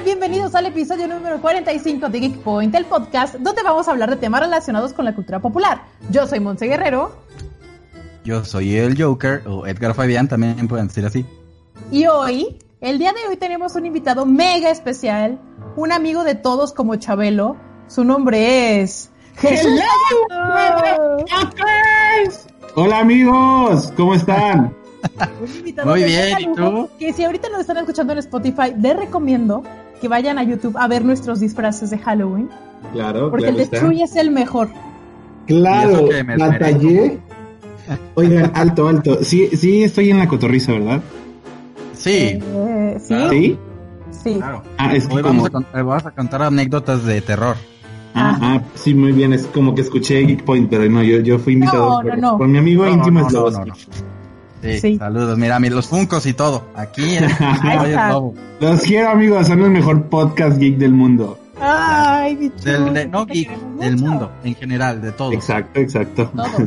tal? Bienvenidos al episodio número 45 de Geek Point, el podcast donde vamos a hablar de temas relacionados con la cultura popular. Yo soy Monse Guerrero Yo soy el Joker, o Edgar Fabián, también pueden decir así. y hoy, el día de hoy tenemos un invitado mega especial, un amigo de todos como Chabelo. Su nombre es Jesús. Hola amigos, ¿cómo están? Un invitado Muy bien, ¿y tú? Que si ahorita nos están escuchando en Spotify, les recomiendo que vayan a YouTube a ver nuestros disfraces de Halloween, Claro, porque claro el de está. Chuy es el mejor. Claro, me la esmeré. tallé. Oigan, alto, alto. Sí, sí estoy en la cotorriza, ¿verdad? Sí, Eh, sí. Sí. sí. claro. Ah, es que Hoy como... vamos a, vamos a contar anécdotas de terror. Ah, ah, sí, muy bien. Es como que escuché Geek Point, pero no, yo, yo fui invitado No, por, no, no. por mi amigo No, íntimo no, no, Slobodsky. no, Sí, Sí. saludos. Mira, mira, los funcos y todo. Aquí en. Lobo. Los quiero amigos, son el mejor podcast geek del mundo. Ay, mi Chuy, Del, de- no geek, del mundo, en general, de todo. Exacto, exacto. Todo.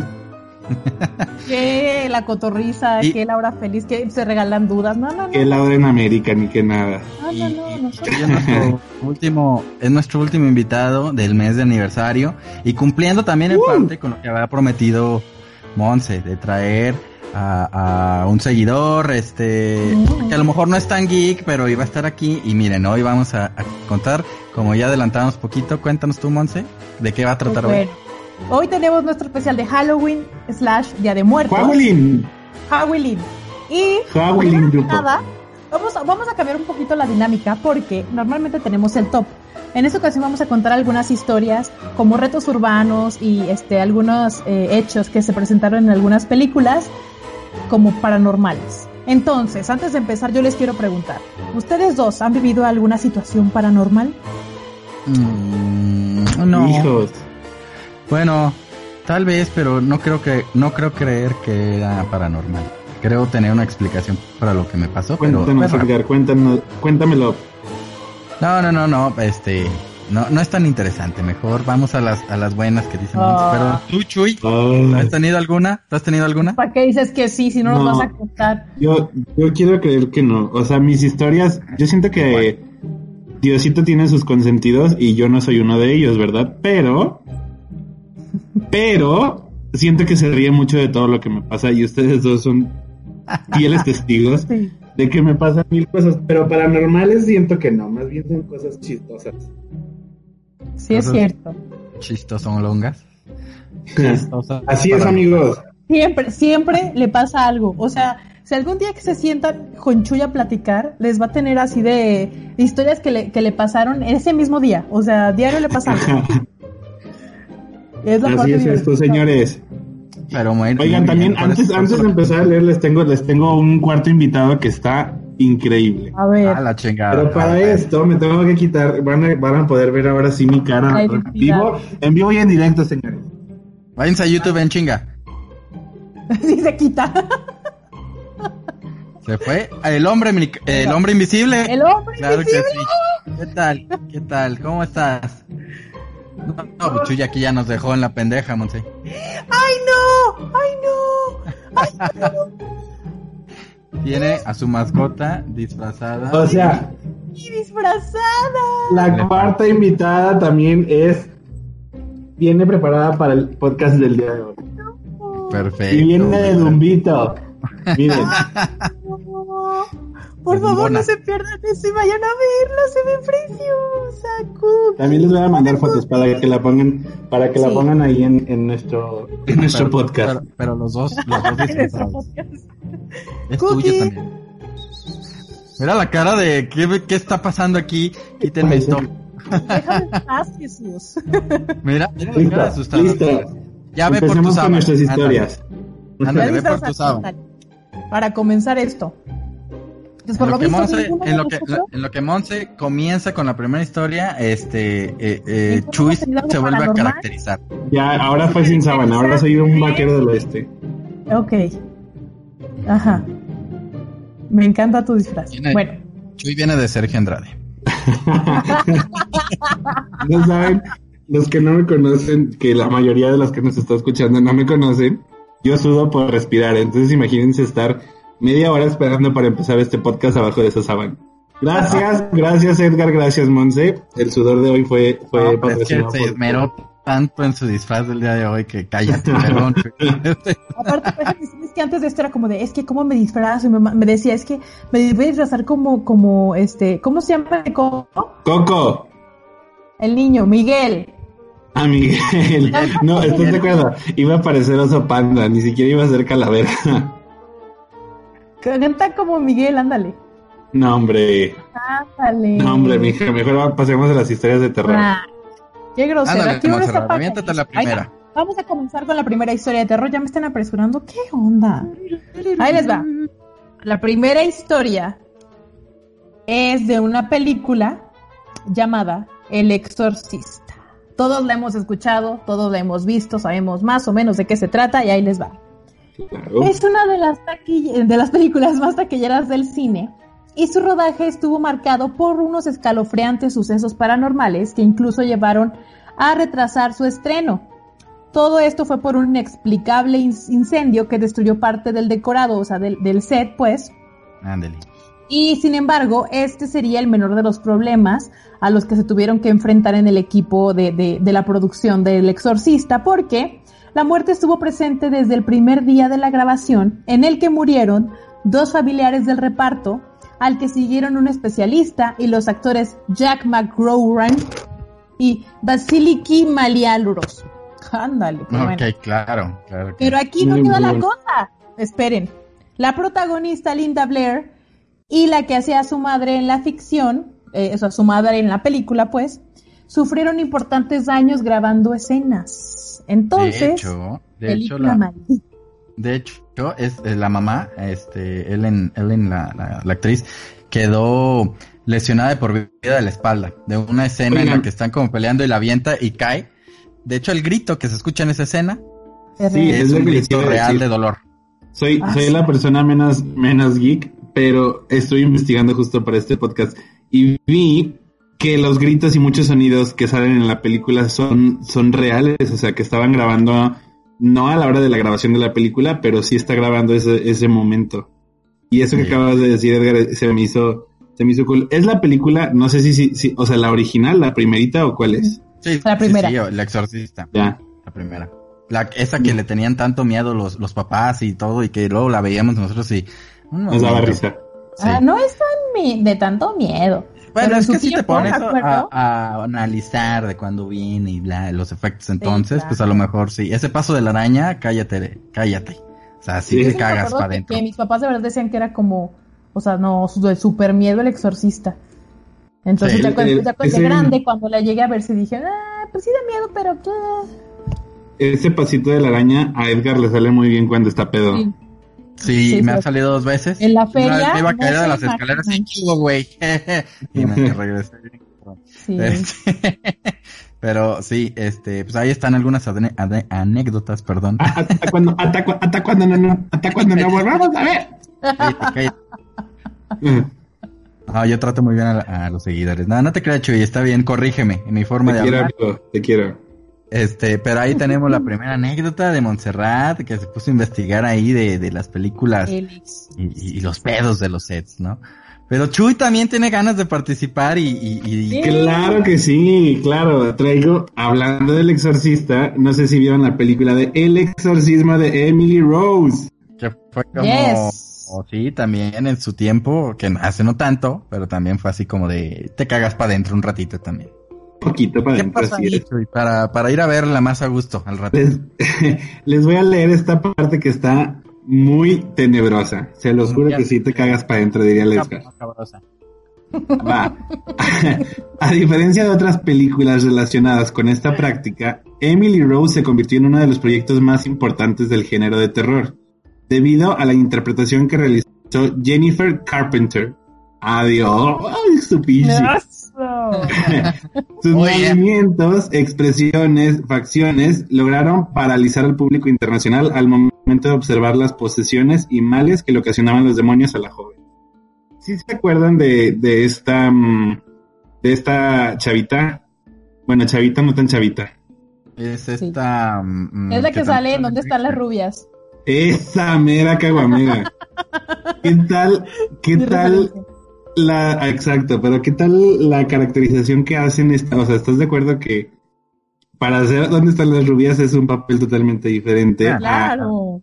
que la cotorriza, Y- que la hora feliz, que se regalan dudas. No, no, no. que Laura en América, ni que nada. No, no, no, es nuestro último, es nuestro último invitado del mes de aniversario y cumpliendo también en parte con lo que había prometido Monse de traer a, a un seguidor, este, que a lo mejor no es tan geek, pero iba a estar aquí y miren, hoy vamos a, a contar, como ya adelantamos poquito, cuéntanos tú Monse, de qué va a tratar hoy. Bueno, hoy tenemos nuestro especial de Halloween slash Día de Muertos. Juagulín. Halloween. Y Halloween, grupo. nada, vamos a, vamos a cambiar un poquito la dinámica porque normalmente tenemos el top. En esta ocasión vamos a contar algunas historias como retos urbanos y este algunos eh, hechos que se presentaron en algunas películas como paranormales. Entonces, antes de empezar, yo les quiero preguntar, ¿ustedes dos han vivido alguna situación paranormal? Mm, no. Hijos. Bueno, tal vez, pero no creo que, no creo creer que era paranormal. Creo tener una explicación para lo que me pasó, Cuéntanos, pero- Edgar, cuéntanos, cuéntamelo. no, no, no, no, este, no, no es tan interesante. Mejor vamos a las, a las buenas que dicen. Monse. Ah. Pero tú, Chuy, Ah, ¿has tenido alguna? ¿Tú has tenido alguna? ¿Para qué dices que sí si no, No. nos vas a contar? Yo, yo quiero creer que no. O sea, mis historias, yo siento que Diosito tiene sus consentidos y yo no soy uno de ellos, ¿verdad? Pero, pero, siento que se ríe mucho de todo lo que me pasa y ustedes dos son fieles testigos Sí. de que me pasan mil cosas, pero paranormales siento que no, más bien son cosas chistosas. Sí, es cierto. Chistosón longas. Chistosas Así es, amigos. Siempre, siempre le pasa algo. O sea, si algún día que se sientan con Chuy a platicar, les va a tener así de historias que le, que le pasaron ese mismo día. O sea, diario le pasa algo. Es la Así es esto, señores. Pero muy, Oigan, muy también bien, antes, antes de empezar a leer les tengo, les tengo un cuarto invitado que está increíble. A ver, Ah, la chingada. Pero para esto me tengo que quitar, van a, van a poder ver ahora sí mi cara en vivo, en vivo y en directo, señores. Váyanse a YouTube en chinga. sí se quita. Se fue el hombre, mi- el hombre invisible. El hombre Claro invisible. que sí. ¿Qué tal? ¿Qué tal? ¿Cómo estás? No, no, Chuy aquí ya nos dejó en la pendeja, Monse. ¡Ay, no! ¡Ay, no! Tiene a su mascota disfrazada. O sea, ¡Y disfrazada! la cuarta invitada también es, viene preparada para el podcast del día de hoy. Perfecto. Y viene de Dumbito. Miren, Por favor, bombona. no se pierdan eso y vayan a verla, se ve preciosa. Cookie. también les voy a mandar fotos para que la pongan, para que la pongan ahí en, en nuestro, en nuestro Pero- podcast. Pero, pero los dos, los dos En nuestro disfrazados. podcast. Es Cookie. tuyo también. Mira la cara de ¿qué, qué está pasando aquí. Quítenme esto. Déjame paz, Jesús. Mira, mira la Listo, cara de asustado. listo. Ya ve por tu Empecemos con nuestras historias. Ándale, ve por. Para comenzar esto. Entonces, por En lo lo, que visto, Monse, en, lo que, en lo que Monse comienza con la primera historia, este, eh, eh, Chuy se vuelve a paranormal. caracterizar. Ya, ahora fue sin sábana, ahora soy un vaquero del oeste. Ok. Ajá. Me encanta tu disfraz. Tiene- Bueno, Chuy viene de Sergio Andrade. No saben, los que no me conocen, que la mayoría de los que nos está escuchando no me conocen, yo sudo por respirar. Entonces imagínense estar media hora esperando para empezar este podcast abajo de esa sábana. Gracias, gracias Edgar, gracias Monse. El sudor de hoy fue, fue No, pero es que se esmeró tanto en su disfraz del día de hoy que cállate, perdón. Aparte, déjame decirles que antes de esto era como de, es que cómo me disfrazo, y me, me decía, es que me voy a disfrazar como, como, este, ¿cómo se llama? ¿Cómo? Coco. El niño, Miguel. A Miguel. No, ¿estás de acuerdo? Iba a parecer oso panda, ni siquiera iba a ser calavera. Canta como Miguel, ándale. No, hombre. Ándale. No, hombre, mija. Mejor pasemos a las historias de terror. Ah, qué grosero. Ándale, Aquí uno está la. Vamos a comenzar con la primera historia de terror. Ya me están apresurando. ¿Qué onda? Ahí les va. La primera historia es de una película llamada El Exorcista. Todos la hemos escuchado, todos la hemos visto, sabemos más o menos de qué se trata y ahí les va. Claro. Es una de las, de las películas más taquilleras del cine y su rodaje estuvo marcado por unos escalofriantes sucesos paranormales que incluso llevaron a retrasar su estreno. Todo esto fue por un inexplicable in- incendio que destruyó parte del decorado, o sea, del, del set, pues, Ándale. y sin embargo, este sería el menor de los problemas a los que se tuvieron que enfrentar en el equipo de, de- de la producción del Exorcista, porque la muerte estuvo presente desde el primer día de la grabación, en el que murieron dos familiares del reparto, al que siguieron un especialista y los actores Jack McGrowan y Vasiliki Malialuros. Ándale, pues bueno. Ok, claro, claro. que- Pero aquí no queda la cosa. Esperen. La protagonista Linda Blair y la que hacía a su madre en la ficción, eh, o sea, su madre en la película, pues, sufrieron importantes daños grabando escenas. Entonces, de hecho, de hecho, película la, maldita. de hecho, es, es la mamá, este, Ellen, Ellen la, la, la actriz, quedó lesionada de por vida de la espalda, de una escena en la que están como peleando y la avienta y cae. De hecho, el grito que se escucha en esa escena Es Sí, real. es es un grito real decir. de dolor. Soy, Ah, soy sí. la persona menos, menos geek, pero estoy investigando justo para este podcast y vi que los gritos y muchos sonidos que salen en la película son, son reales, o sea, que estaban grabando, no a la hora de la grabación de la película, pero sí está grabando ese, ese momento. Y eso que Sí. acabas de decir, Edgar, se me hizo, se me hizo cool. Es la película, no sé si, si, si- o sea, la original, la primerita o cuál es. Sí, La sí, primera. sí, el exorcista, Ya. la primera. La, esa que le tenían tanto miedo los, los papás y todo, y que luego la veíamos nosotros y... Nos daba risa. Sí. Ah, no es tan mi- de tanto miedo. Bueno, Pero es que si te pones a, analizar de cuándo viene y bla, los efectos entonces, pues a lo mejor sí. Ese paso de la araña, cállate, cállate. O sea, sí Sí. te cagas para adentro. que mis papás de verdad decían que era como, o sea, no, su- de super miedo el exorcista. Entonces Sí, ya, cuando, el- ya cuando ese- de grande, cuando la llegué a ver, sí dije, ah, pues sí da miedo, pero qué. Ese pasito de la araña a Edgar le sale muy bien cuando está pedo. Sí. Sí, Sí, me ha salido dos veces. En la Una vez feria, me iba a caer de las escaleras güey. y me regresé. Sí. Este, Pero sí, este, pues ahí están algunas anécdotas, perdón. Ah, Hasta cuando, hasta, hasta cuando no, no, hasta cuando no volvamos a ver. Cállate, cállate. No, yo trato muy bien a, a los seguidores. No, no te creas, Chuy, está bien, corrígeme en mi forma Te de quiero, hablar. amigo, te quiero. Este, pero ahí tenemos la primera anécdota de Montserrat, que se puso a investigar ahí de, de las películas y, y- y los pedos de los sets, ¿no? Pero Chuy también tiene ganas de participar y, y- y- Sí. Claro que sí, claro. Traigo, hablando del exorcista, no sé si vieron la película de El exorcismo de Emily Rose. que fue como, Yes. o sí, también en su tiempo, que hace no tanto, pero también fue así como de, te cagas para adentro un ratito también. Poquito para ¿Qué adentro, pasó así ahí, es. Chuy? Para, para ir a verla más a gusto al rato. Les, les voy a leer esta parte que está muy tenebrosa. Se los juro que sí te cagas para adentro, diría. Sabrosa. Va. A diferencia de otras películas relacionadas con esta práctica, Emily Rose se convirtió en uno de los proyectos más importantes del género de terror, debido a la interpretación que realizó Jennifer Carpenter. Adiós, Ay, su pinche. Sus Oye. movimientos, expresiones, facciones lograron paralizar al público internacional al momento de observar las posesiones y males que le ocasionaban los demonios a la joven. ¿Sí se acuerdan de, de esta mm, de esta chavita? Bueno, chavita no tan chavita. Es esta... mm, Es la que sale en ¿Dónde están las rubias? Esa mera caguamera. ¿Qué tal? ¿Qué Mi tal referencia. La exacto, pero qué tal la caracterización que hacen esta, o sea, ¿estás de acuerdo que para hacer dónde están las rubias es un papel totalmente diferente? Ah, a- Claro.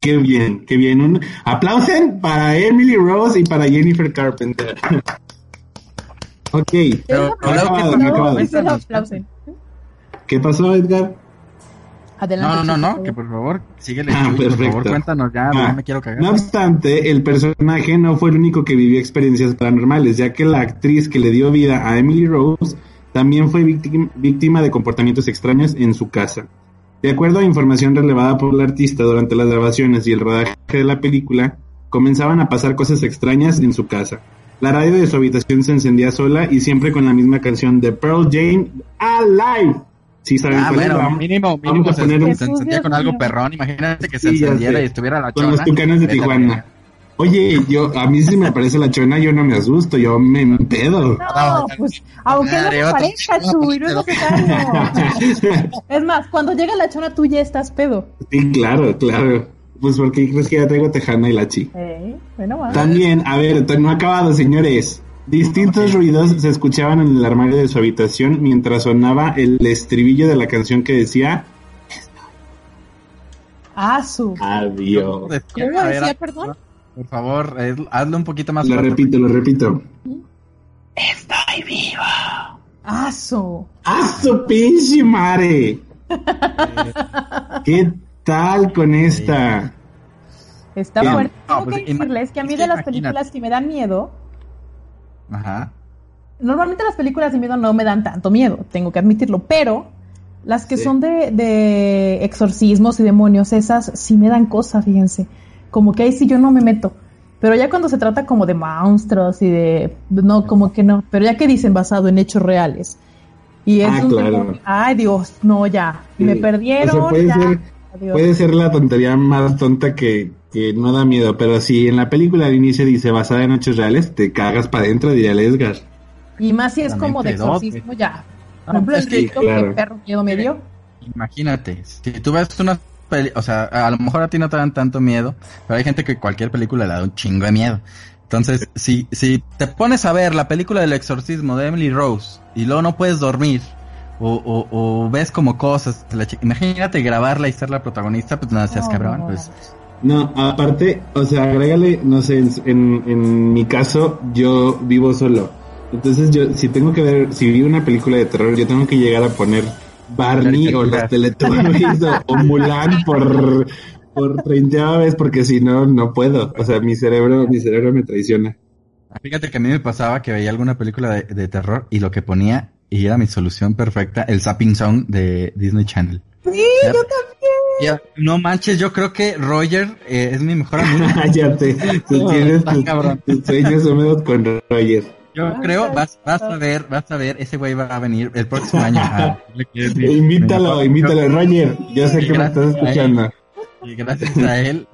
qué bien, qué bien. Un aplausen para Emily Rose y para Jennifer Carpenter. ok, Pero- no no No, aplausen. ¿Qué pasó, Edgar? Adelante. No, no, no, no, que por favor, síguele. Ah, tú, por favor, cuéntanos ya, Ah, no me quiero cagar. No obstante, el personaje no fue el único que vivió experiencias paranormales, ya que la actriz que le dio vida a Emily Rose también fue víctima, víctima de comportamientos extraños en su casa. De acuerdo a información relevada por la artista durante las grabaciones y el rodaje de la película, comenzaban a pasar cosas extrañas en su casa. La radio de su habitación se encendía sola y siempre con la misma canción de Pearl Jane, Alive. Sí, saben Ah, bueno, Vamos- mínimo, vamos mínimo a se, poner un- se encendía con algo perrón. Imagínate que se Sí, encendiera y estuviera la Con chona. los tucanes de Tijuana. Oye, yo, a mí si me aparece la chona, yo no me asusto, yo me empedo. No, pues, aunque no te parezca, Chuy, no es necesario. Es más, cuando llega la chona, tú ya estás pedo. sí, claro, claro. Pues porque crees que ya traigo tejana y la chi. Eh, bueno, va. También, a ver, no ha acabado, señores. Distintos ruidos se escuchaban en el armario de su habitación mientras sonaba el estribillo de la canción que decía Ah, su. adiós. ¿Cómo A ver, decía, haz- perdón? Por favor, eh, hazlo un poquito más Lo fuerte. repito, lo repito. Ah, su. ¡Ah, su pinche madre! ¿Qué tal con esta? Está fuerte. Tengo pues, que decirles que a mí de las películas que me dan miedo, Ajá. normalmente las películas de miedo no me dan tanto miedo, tengo que admitirlo, pero las que Sí. son de, de exorcismos y demonios, esas sí me dan cosas, fíjense. Como que ahí sí yo no me meto. Pero ya cuando se trata como de monstruos y de... No, como que no. Pero ya que dicen basado en hechos reales. Y es Ah, un claro. Ay, Dios, no, ya. Me perdieron. O sea, puede ya. ser, Adiós. puede ser la tontería más tonta que, que no da miedo, pero si en la película al inicio dice basada en hechos reales, te cagas para adentro, diría el Edgar. Y más si es como de exorcismo, ya. Por ejemplo, es el que- grito, claro. qué perro miedo me dio. Imagínate, si tú ves una peli, o sea, a lo mejor a ti no te dan tanto miedo, pero hay gente que cualquier película le da un chingo de miedo. Entonces, si, si te pones a ver la película del exorcismo de Emily Rose y luego no puedes dormir, o, o, o ves como cosas, te la chi- imagínate grabarla y ser la protagonista, pues no seas No, cabrón, no, pues. No, aparte, o sea, agrégale, no sé, en, en, en mi caso, yo vivo solo. Entonces yo, si tengo que ver, si vi una película de terror, yo tengo que llegar a poner Barney o los Teletubbies o, o Mulan por, por 30 vez porque si no, no puedo. O sea, mi cerebro, mi cerebro me traiciona. Fíjate que a mí me pasaba que veía alguna película de, de terror y lo que ponía, y era mi solución perfecta, el zapping sound de Disney Channel. Sí, yo también. Ya, no manches, yo creo que Roger eh, es mi mejor amigo. Cállate, tú tienes tus, sueños húmedos con Roger. Yo creo, vas, vas a ver, vas a ver, ese güey va a venir el próximo año. a- Invítalo, invítalo, Roger. Yo sé que me estás él. escuchando. Y gracias a él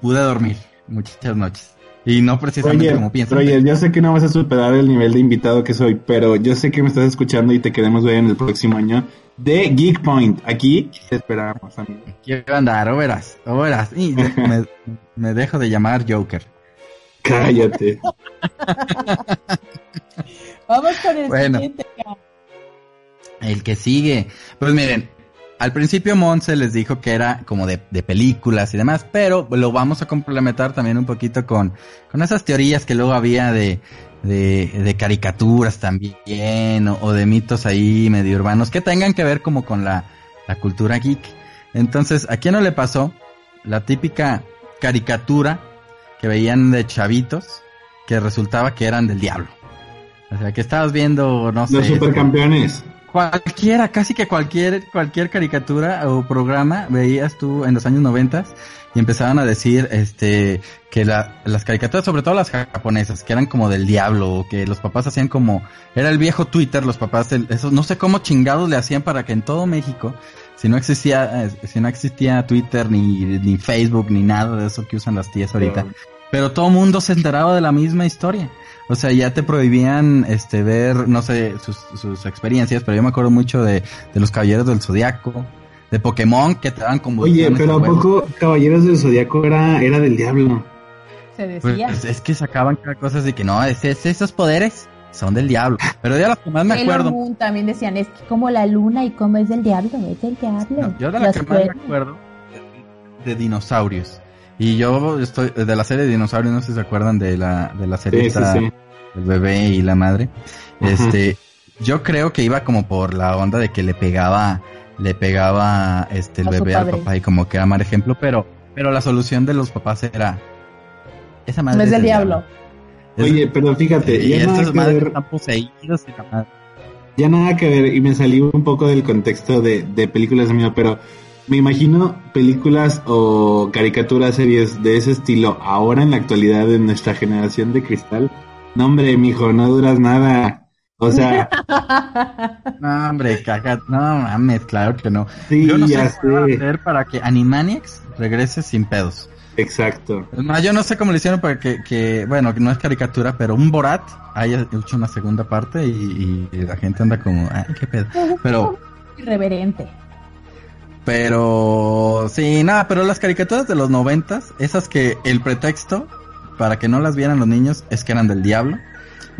pude dormir muchas noches. Y no precisamente Roger, como piensas. Roger, yo sé que no vas a superar el nivel de invitado que soy, pero yo sé que me estás escuchando y te queremos ver en el próximo año de Geek Point. Aquí te esperamos, amigo. Quiero andar, o verás, o verás. Y de- me, me dejo de llamar Joker. Cállate. Vamos con el Bueno. siguiente. El que sigue. Pues miren, al principio Monse les dijo que era como de, de películas y demás, pero lo vamos a complementar también un poquito con, con esas teorías que luego había de, de, de caricaturas también, o, o de mitos ahí medio urbanos que tengan que ver como con la, la cultura geek. Entonces, ¿a quién no le pasó la típica caricatura que veían de chavitos? que resultaba que eran del diablo. O sea, que estabas viendo, no sé. Los supercampeones. Cualquiera, casi que cualquier, cualquier caricatura o programa veías tú en los años noventas y empezaban a decir, este, que la, las caricaturas, sobre todo las japonesas, que eran como del diablo, o que los papás hacían como, era el viejo Twitter, los papás, el- esos, no sé cómo chingados le hacían para que en todo México, si no existía, eh, si no existía Twitter, ni, ni Facebook, ni nada de eso que usan las tías ahorita, pero todo mundo se enteraba de la misma historia. O sea, ya te prohibían este ver, no sé, sus, sus experiencias, pero yo me acuerdo mucho de, de los Caballeros del Zodiaco, de Pokémon, que te daban como... Oye, pero ¿a poco Caballeros del Zodiaco era, era del diablo? Se Pues, decía. es que sacaban cada cosa así que no, es, es- esos poderes son del diablo. Pero de las que más me acuerdo, Moon también decían, es que como la luna y como es del diablo, es del diablo. no, yo de las que más me acuerdo de dinosaurios. Y yo estoy de la serie de dinosaurios, no sé si se acuerdan de la de la serie Sí, sí, esta, sí. el bebé y la madre. Ajá. Este, yo creo que iba como por la onda de que le pegaba, le pegaba este el A bebé al papá y como que era mal ejemplo, pero, pero la solución de los papás era esa madre No es del diablo. Es- Oye, pero fíjate, y ya nada, estos que madres ver, están poseídos y la madre. ya nada que ver, y me salí un poco del contexto de, de películas de miedo, pero me imagino películas o caricaturas, series de ese estilo, ahora en la actualidad de nuestra generación de cristal. No, hombre, mijo, no duras nada. O sea, No, hombre, caga, no mames, claro que no. sí, Yo no ya sé. hacer para que Animaniacs regrese sin pedos. Exacto. Más, yo no sé cómo le hicieron para que, que, bueno, que no es caricatura, pero un Borat haya hecho una segunda parte y, y la gente anda como, ay, qué pedo. Pero, Irreverente. Pero, sí, nada, pero las caricaturas de los noventas, esas que el pretexto para que no las vieran los niños es que eran del diablo,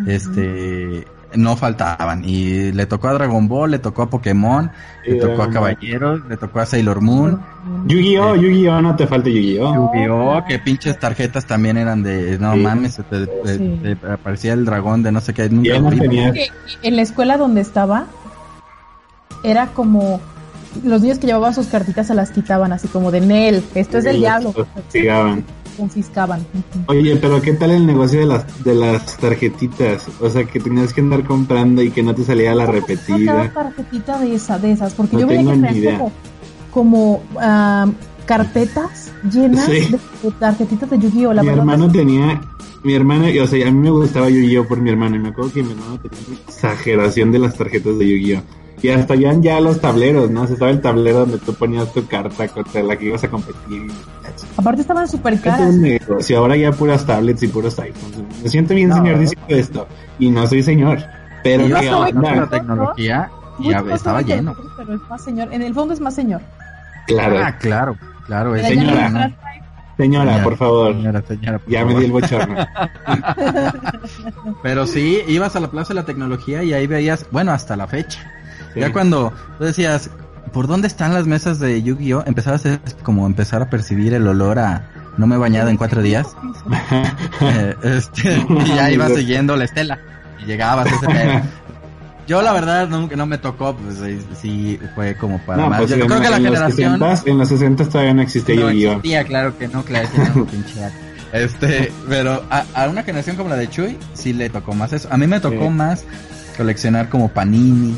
este, no faltaban. Y le tocó a Dragon Ball, le tocó a Pokémon, Sí, le tocó a Dragon. Caballeros, le tocó a Sailor Moon. Yu-Gi-Oh, Yu-Gi-Oh, no te falte Yu-Gi-Oh. Yu-Gi-Oh, que pinches tarjetas también eran de, no Sí. mames, te, te- te- Sí. te aparecía el dragón de no sé qué, nunca no En la escuela donde estaba, era como los niños que llevaban sus cartitas se las quitaban, así como de Nel, esto es del diablo. Confiscaban. Ujú. Oye, pero ¿qué tal el negocio de las de las tarjetitas? O sea, que tenías que andar comprando y que no te salía la Cada repetida. tarjetita de esa, de esas, porque No yo veía que idea. como, como ah, carpetas llenas Sí. de, tarjetitas de Yu-Gi-Oh! Mi hermano tenía, mi hermano, o sea, a mí me gustaba Yu-Gi-Oh por mi hermano y me acuerdo que mi hermano tenía una exageración de las tarjetas de Yu-Gi-Oh. Y hasta ya ya los tableros, ¿no? O sea, estaba el tablero donde tú ponías tu carta contra la que ibas a competir. aparte estaban súper es caras. negocio, ahora ya puras tablets y puros iPhones. Me siento bien No. señor diciendo esto. Y no soy señor. Pero estaba onda. la tecnología y estaba que lleno. Pero es más señor, en el fondo es más señor. Claro. Ah, claro, claro. es Señora. no señora, Señora, por favor. Señora, señora, por Ya me favor. di el bochorno. Pero sí, ibas a la Plaza de la Tecnología y ahí veías, bueno, hasta la fecha. Sí. Ya cuando tú decías, ¿por dónde están las mesas de Yu-Gi-Oh? Empezabas a como empezar a percibir el olor a no me he bañado en cuatro días. Eh, este, y ya ibas siguiendo la estela. Y llegabas a ese pedo. Yo la verdad nunca no me tocó, pues sí, fue como para No, más. pues Yo en, creo que la en generación los 60 en los 60 todavía no existía no Yu-Gi-Oh. existía, claro que no, claro que no, pinche. Este, pero a, a una generación como la de Chuy sí le tocó más eso. A mí me tocó Sí. más coleccionar como Panini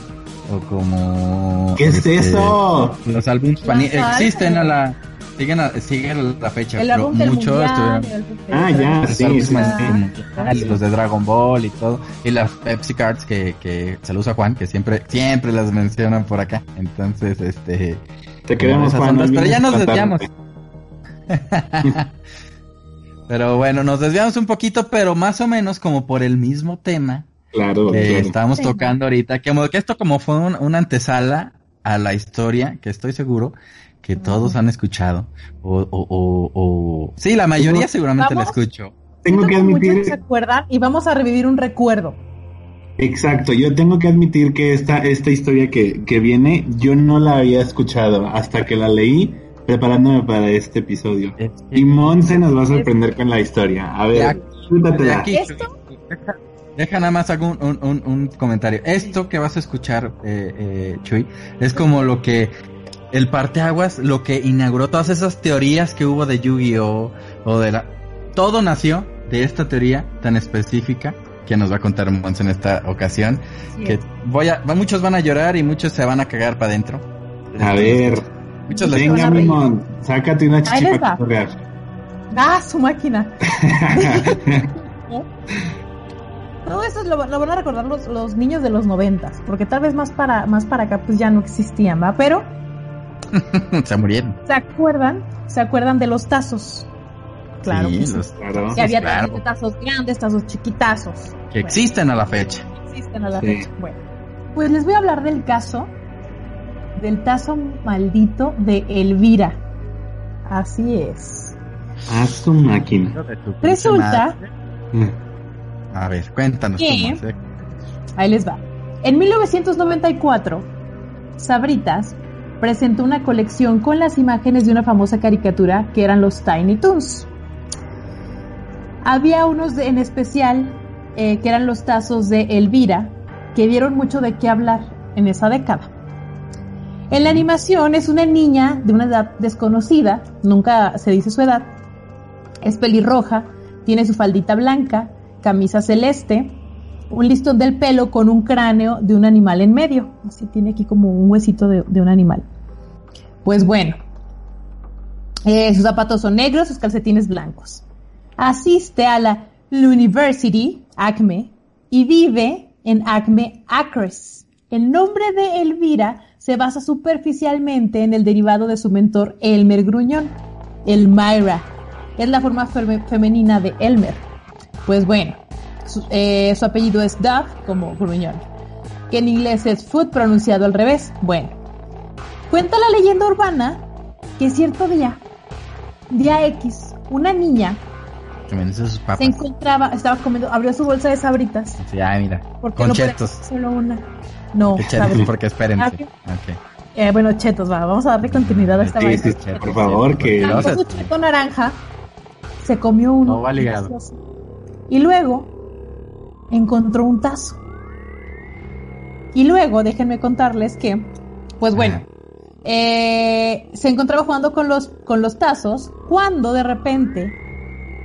o como ¿Qué es este, eso? Los álbumes existen a la siguen a, siguen la fecha, El pero muchos mundial, estuvieron el álbum de- Ah, ya, los sí, los de Dragon Ball y todo y las Pepsi Cards que que saludos a Juan que siempre siempre las mencionan por acá. Entonces, este Te queremos, Juan. ondas, no pero ya nos desviamos. Pero bueno, nos desviamos un poquito, pero más o menos como por el mismo tema Claro, que claro. estábamos Sí. tocando ahorita, que, esto como fue un- una antesala a la historia, que estoy seguro que todos han escuchado, o, o, o, o- sí, la mayoría seguramente la escucho. Tengo que admitir, se acuerdan y vamos a revivir un recuerdo. exacto, yo tengo que admitir que esta, esta historia que, que viene, yo no la había escuchado hasta que la leí preparándome para este episodio. Es que- Y Monse nos va a sorprender con la historia. A ver, aquí, Esto- deja, nada más hago un, un, un- un comentario. Esto que vas a escuchar, eh, eh, Chuy, es como lo que el parteaguas, lo que inauguró todas esas teorías que hubo de Yu-Gi-Oh! o de la... Todo nació de esta teoría tan específica que nos va a contar Mons en esta ocasión. Que voy a, muchos van a llorar y muchos se van a cagar para adentro. A ver, Muchos les venga, van a reír. Mimón, sácate una Ahí les chichi va. para cotorrear. ¡Ah, su máquina! Todo eso lo, lo van a recordar los, los niños de los noventas, porque tal vez más para, más para acá pues ya no existían, ¿va? Pero, se murieron. ¿se acuerdan? ¿Se acuerdan de los tazos? Claro Sí, que los había claro. tazos grandes, tazos chiquitazos. que Bueno, existen a la fecha. existen a la Sí. fecha. Bueno, pues les voy a hablar del caso del tazo maldito de Elvira. Así es. Haz su máquina. Resulta A ver, cuéntanos. Tú, Monse. Ahí les va. En 1994, Sabritas presentó una colección con las imágenes de una famosa caricatura que eran los Tiny Toons. Había unos de- en especial eh, que eran los tazos de Elvira, que dieron mucho de qué hablar en esa década. En la animación es una niña de una edad desconocida, nunca se dice su edad, es pelirroja, tiene su faldita blanca, camisa celeste, un listón del pelo con un cráneo de un animal en medio. Así tiene aquí como un huesito de, un animal. Pues bueno, eh, sus zapatos son negros, sus calcetines blancos. Asiste a la University, Acme, y vive en Acme Acres. El nombre de Elvira se basa superficialmente en el derivado de su mentor Elmer Gruñón, Elmira. Es la forma fe- femenina de Elmer. Pues bueno, su, eh, su apellido es Duff, como Gruñón, que en inglés es food pronunciado al revés. Bueno, cuenta la leyenda urbana que cierto día, día X, una niña sus papas. se encontraba, estaba comiendo, abrió su bolsa de sabritas. Sí, ah, mira. Porque Con no chetos. solo una. No, chetos, porque espérense. Ah, Ok. Eh, bueno, chetos, va, vamos a darle continuidad a esta Sí, sí, sí, por favor, que... Su cheto naranja, se comió uno. No va ligado. Y luego encontró un tazo. Y luego, déjenme contarles que, pues bueno, eh, se encontraba jugando con los, con los tazos cuando de repente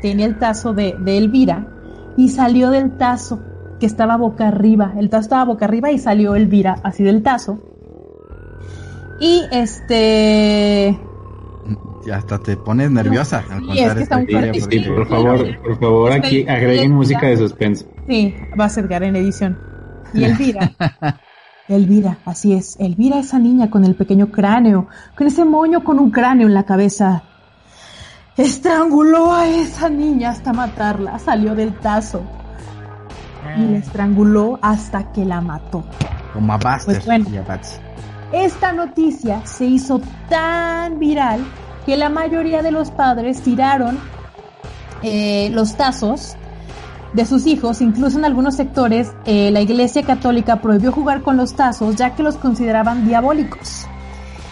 tenía el tazo de, de Elvira y salió del tazo que estaba boca arriba. El tazo estaba boca arriba y salió Elvira así del tazo. Y este... Y hasta te pones nerviosa al contar esta historia. Sí, por favor, por favor, aquí agreguen música de suspenso. Sí, va a ser en edición. Y Elvira. Elvira, así es. Elvira, esa niña con el pequeño cráneo, con ese moño con un cráneo en la cabeza. Estranguló a esa niña hasta matarla. Salió del tazo. Y la estranguló hasta que la mató. Como a Buster Pues bueno. y a Patsy. Esta noticia se hizo tan viral que la mayoría de los padres tiraron eh, los tazos de sus hijos, incluso en algunos sectores eh, la Iglesia Católica prohibió jugar con los tazos ya que los consideraban diabólicos.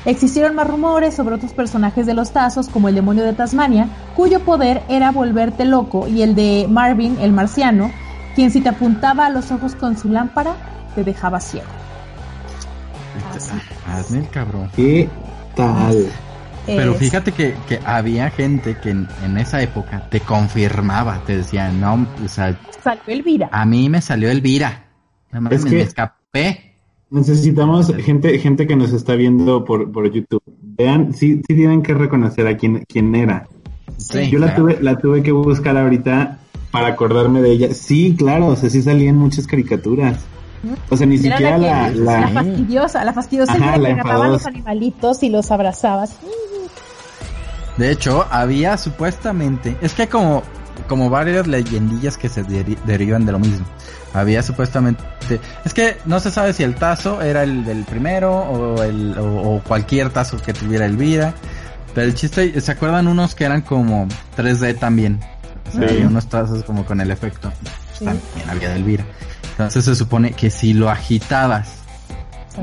Existieron más rumores sobre otros personajes de los tazos como el demonio de Tasmania, cuyo poder era volverte loco, y el de Marvin, el marciano, quien si te apuntaba a los ojos con su lámpara, te dejaba ciego. Hazme el cabrón. ¿Qué tal? Pero Es- fíjate que, que había gente que en, en esa época te confirmaba, te decía, no, o sea, salió Elvira. a mí me salió Elvira. Nada más Es me, que- me escapé. Necesitamos gente, gente que nos está viendo por, por YouTube. Vean, sí, sí tienen que reconocer a quién, quién era. Sí, Yo la tuve, la tuve que buscar ahorita para acordarme de ella. Sí, claro, o sea, sí salían muchas caricaturas. O sea, ni Era siquiera la, que- la, la fastidiosa, la fastidiosa Ajá, la que agarraba a los animalitos y los abrazabas. De hecho, había supuestamente, es que hay como, como varias leyendillas que se deri- derivan de lo mismo. Había supuestamente, es que no se sabe si el tazo era el del primero o el, o, o cualquier tazo que tuviera Elvira. Pero el chiste, ¿se acuerdan unos que eran como 3D también? O sea, Sí. había unos tazos como con el efecto. Sí. También había de Elvira. Entonces se supone que si lo agitabas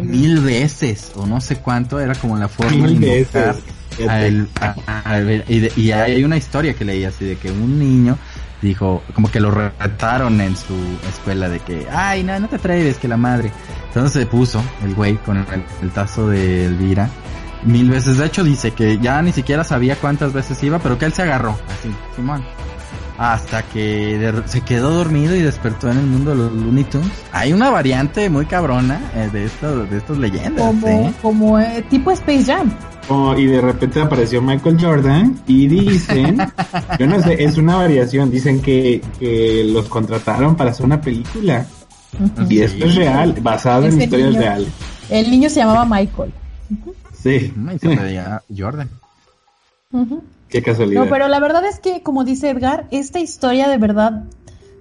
mil veces o no sé cuánto, era como la forma Mil de invocar veces. A él, a- ver, y, de- y hay una historia que leí así de que un niño dijo, como que lo retaron en su escuela de que, ay, no, no te atreves, que la madre. Entonces se puso el güey con el, el tazo de Elvira mil veces. De hecho dice que ya ni siquiera sabía cuántas veces iba, pero que él se agarró, así, Simón. Hasta que de- se quedó dormido y despertó en el mundo de los Looney Tunes. Hay una variante muy cabrona eh, de estos de estas leyendas, Como, ¿eh? como eh, tipo Space Jam. Oh, y de repente apareció Michael Jordan y dicen, yo no sé, es una variación, dicen que, que los contrataron para hacer una película. Y esto es real, basado en historias niño. reales. El niño se llamaba Michael. Sí, Mm, y se diga Jordan. Qué casualidad. No, pero la verdad es que, como dice Edgar, esta historia de verdad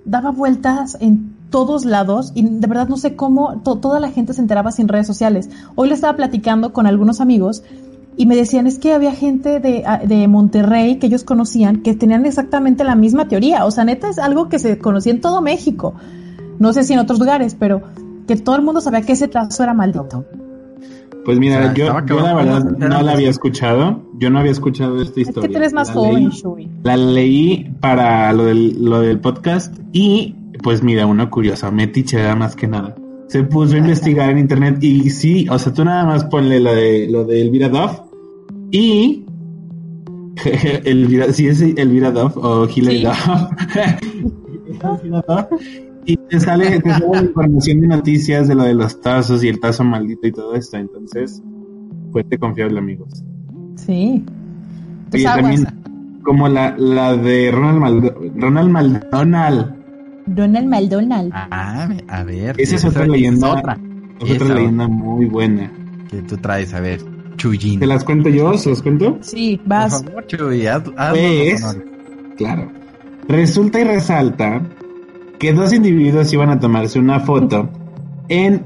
daba vueltas en todos lados y de verdad no sé cómo to- toda la gente se enteraba sin redes sociales. Hoy lo estaba platicando con algunos amigos y me decían es que había gente de, a- de Monterrey que ellos conocían que tenían exactamente la misma teoría. O sea, neta es algo que se conocía en todo México. No sé si en otros lugares, pero que todo el mundo sabía que ese trazo era maldito. Pues mira, O sea, yo, yo la verdad ¿cómo se no la había escuchado. Yo no había escuchado esta Es historia. que tú eres más La joven, leí- Shui. La leí para lo del, lo del podcast y pues mira, uno curioso, metiche era más que nada. Se puso a investigar en internet y sí, o sea, tú nada más ponle lo de lo de Elvira Duff y Elvira, sí es Elvira Duff o Hilary Sí. Duff. Elvira Duff. Y te sale, te sale la información de noticias de lo de los tazos y el tazo maldito y todo esto. Entonces, fuerte confiable, amigos. Sí. Pues Oye, aguas. también como la, la de Ronald, Maldo- Ronald McDonald. Donald McDonald. Ah, a ver. Esa es otra leyenda. otra Es otra leyenda muy buena. que tú traes, a ver. Chuyín. ¿Te las cuento yo? ¿Se las cuento? Sí, Por vas. favor, Chuy, haz, Pues. Claro. Resulta y resalta que dos individuos iban a tomarse una foto en,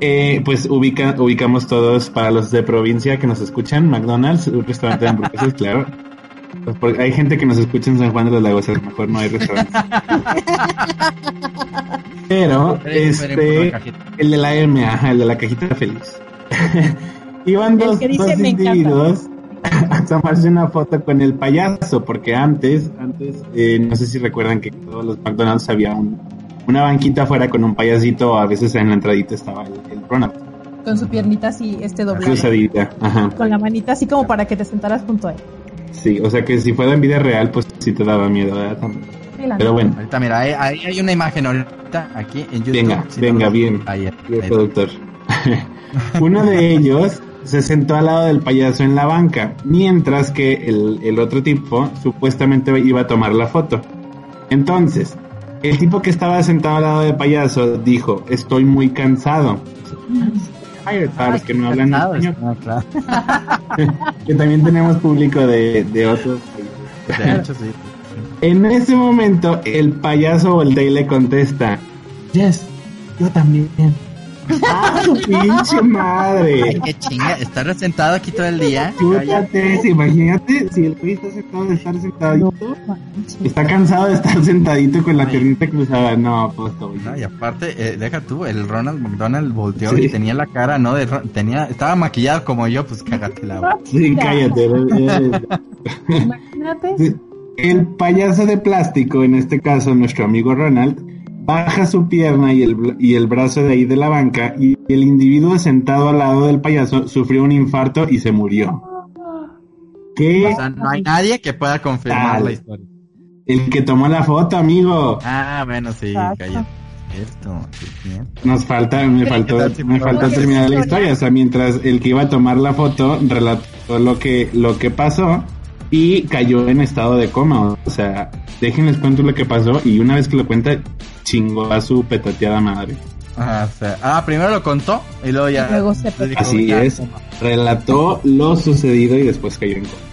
eh, pues ubica, ubicamos todos para los de provincia que nos escuchan, McDonald's, un restaurante de hamburguesas, claro. Pues porque hay gente que nos escucha en San Juan de los Lagos, a lo mejor no hay restaurantes. Pero, este, el de la M, ajá, el de la cajita feliz. Iban dos, dos individuos a tomarse una foto con el payaso, porque antes, antes, eh, no sé si recuerdan que en todos los McDonald's había un- una banquita afuera con un payasito, a veces en la entradita estaba el, el Ronald, Con su piernita así, este doblada. cruzadita, ajá. Con la manita así como para que te sentaras junto a él. Sí, o sea que si fuera en vida real, pues sí te daba miedo, ¿verdad? También. Sí, la Pero bueno, Ahorita, mira, ahí, ahí hay una imagen ahorita aquí en YouTube. Venga, Si venga, no- bien. Ahí, Bien, productor. Uno de ellos se sentó al lado del payaso en la banca, mientras que el, el otro tipo supuestamente iba a tomar la foto. Entonces, el tipo que estaba sentado al lado del payaso dijo, estoy muy cansado. Ay, para los que no hablan Cansado, español, claro. que también tenemos público de, de otros países. De hecho, sí. En ese momento, el payaso voltea y le contesta, Yes, yo también. ¡Ah, su pinche madre! Ay, qué chinga, estar sentado aquí todo el día. Chútate, imagínate si el güey está sentado de estar sentadito. Está cansado de estar sentadito con la piernita cruzada. No, pues todo. No, y aparte, eh, deja tú, el Ronald McDonald volteó Sí. y tenía la cara, ¿no? De, tenía, estaba maquillado como yo, pues cágate la boca. Sí, cállate. Imagínate. El payaso de plástico, en este caso nuestro amigo Ronald, baja su pierna y el, y el brazo de ahí de la banca y el individuo sentado al lado del payaso sufrió un infarto y se murió. ¿Qué? O sea, no hay nadie que pueda confirmar Tal. la historia. El que tomó la foto, amigo. Ah, bueno, sí, cállate. Cierto, sí, bien. Nos falta, me ¿Qué faltó, me faltó terminar la historia. historia. O sea, mientras el que iba a tomar la foto relató lo que, lo que pasó y cayó en estado de coma. O sea, déjenles cuento lo que pasó y una vez que lo cuenta, chingó a su petateada madre. Ah, o sea, ah, primero lo contó y luego ya. Y luego se le dijo, Así ya, es. toma. Relató lo sucedido y después cayó en coma.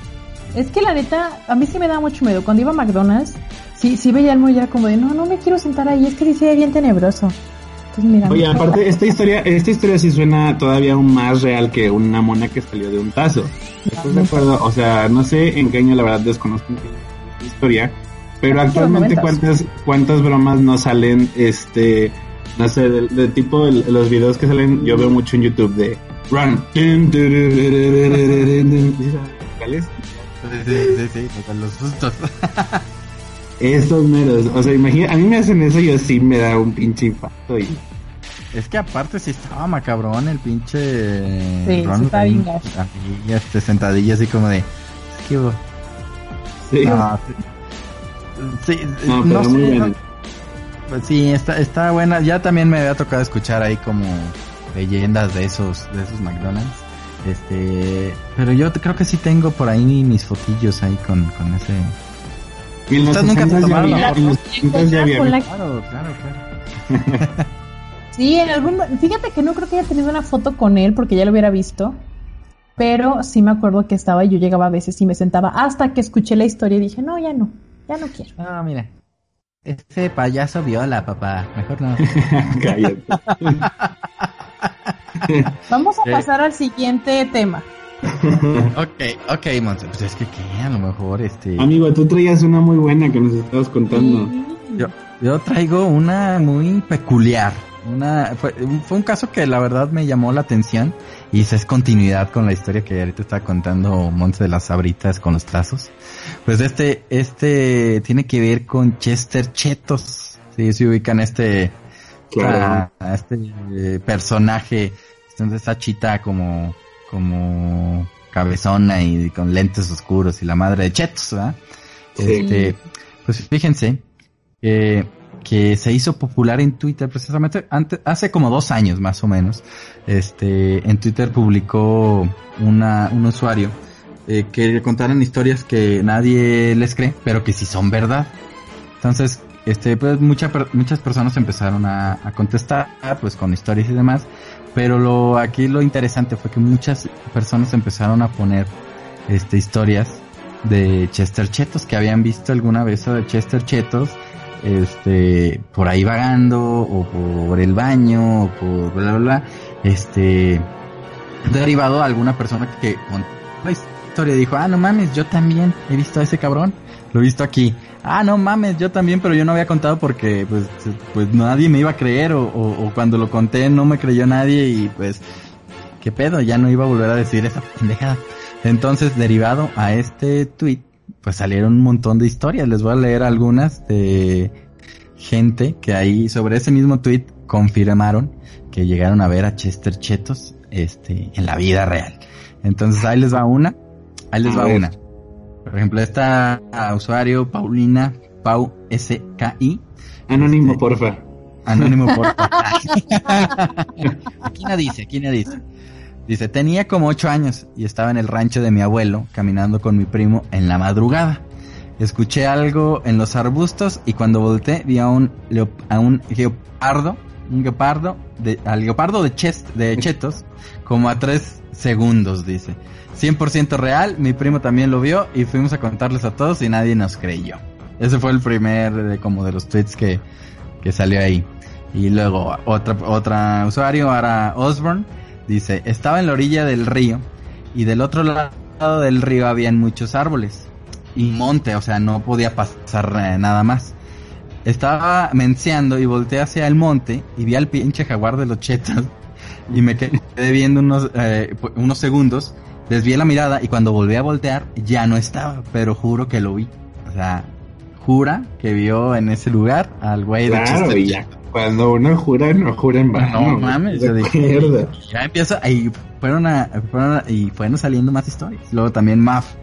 Es que la neta, a mí sí me da mucho miedo. Cuando iba a McDonald's, sí, sí veía el ya como de, no, no me quiero sentar ahí, es que sí se ve bien tenebroso. Entonces, mira. Oye, aparte, esta historia, esta historia sí suena todavía aún más real que una mona que salió de un tazo. ¿Estás de acuerdo? O sea, no sé en qué año la verdad desconozco en qué historia, pero actualmente cuántas cuántas bromas no salen, este, no sé, de, de tipo los videos que salen, yo veo mucho en YouTube de Run. ¿Cuáles? Sí, sí, sí, sí, con los sustos. Estos meros, o sea, imagina, a mí me hacen eso y yo sí me da un pinche infarto y Es que aparte sí estaba macabrón el pinche. Sí, sí bien gacho. ahí, este, sentadillo así como de. Es que. sí. no, sí. Sí, No, sé, muy no- pues sí, está, está buena. Ya también me había tocado escuchar ahí como leyendas de esos, de esos McDonald's. Este, pero yo creo que sí tengo por ahí mis fotillos ahí con, con ese. Y en los ¿Ustedes nunca se 60s ya tomaron había- la en los foto 60s ya había- con la- Claro, claro, claro. Sí, en algún fíjate que no creo que haya tenido una foto con él porque ya lo hubiera visto. Pero sí me acuerdo que estaba y yo llegaba a veces y me sentaba hasta que escuché la historia y dije, no, ya no, ya no quiero. Ah, mira. Ese payaso viola, papá. Mejor no. Cállate. Vamos a pasar al siguiente tema. ok, ok, Monse. Pues es que, ¿qué? A lo mejor, este... Amigo, tú traías una muy buena que nos estabas contando. Yo, yo traigo una muy peculiar. Una, fue, fue un caso que la verdad me llamó la atención y esa es continuidad con la historia que ahorita está contando Monte de las Sabritas con los trazos. Pues este, este tiene que ver con Chester Chetos. Sí, se ubican este, Claro. a, a este eh, personaje, entonces esta chita como, como cabezona y con lentes oscuros y la madre de Chetos, ¿verdad? Sí. Este, pues fíjense que, que se hizo popular en Twitter precisamente antes, hace como dos años más o menos. Este, en Twitter publicó una, un usuario eh, que contaron historias que nadie les cree, pero que sí son verdad. Entonces, este, pues mucha muchas personas empezaron a, a contestar, pues con historias y demás, pero lo, aquí lo interesante fue que muchas personas empezaron a poner, este, historias de Chester Chetos, que habían visto alguna vez a Chester Chetos, este, por ahí vagando, o por el baño, o por bla bla bla, este, derivado a alguna persona que contó la historia dijo, ah, no mames, yo también he visto a ese cabrón, lo he visto aquí. Ah, no mames, yo también, pero yo no había contado porque pues, pues nadie me iba a creer o, o, o cuando lo conté no me creyó nadie y pues, qué pedo, ya no iba a volver a decir esa pendejada. Entonces, derivado a este tweet, pues salieron un montón de historias. Les voy a leer algunas de gente que ahí sobre ese mismo tweet confirmaron que llegaron a ver a Chester Chetos este en la vida real. Entonces ahí les va una, ahí les va una. Por ejemplo, esta usuario Paulina Pau SKI Anónimo, Este- porfa. Anónimo por Aquí no dice, aquí no dice. Dice, tenía como ocho años y estaba en el rancho de mi abuelo caminando con mi primo en la madrugada. Escuché algo en los arbustos y cuando volteé vi a un, a un guepardo, un guepardo, de, al guepardo de, chest, de chetos, como a tres segundos, dice. 100% real, mi primo también lo vio y fuimos a contarles a todos y nadie nos creyó. Ese fue el primer, eh, como de los tweets que, que salió ahí. Y luego otra, otra usuario, Ara Osborne, dice, estaba en la orilla del río y del otro lado del río habían muchos árboles y monte, o sea, no podía pasar eh, nada más. Estaba menceando y volteé hacia el monte y vi al pinche jaguar de los chetos y me quedé viendo unos, eh, unos segundos, desvié la mirada y cuando volví a voltear ya no estaba, pero juro que lo vi. O sea, jura que vio en ese lugar al güey de Chester ya. Cuando uno jura, no jura en vano. no mames, yo dije, ya empieza, ahí fueron a, fueron a- y fueron saliendo más historias. Luego también Maf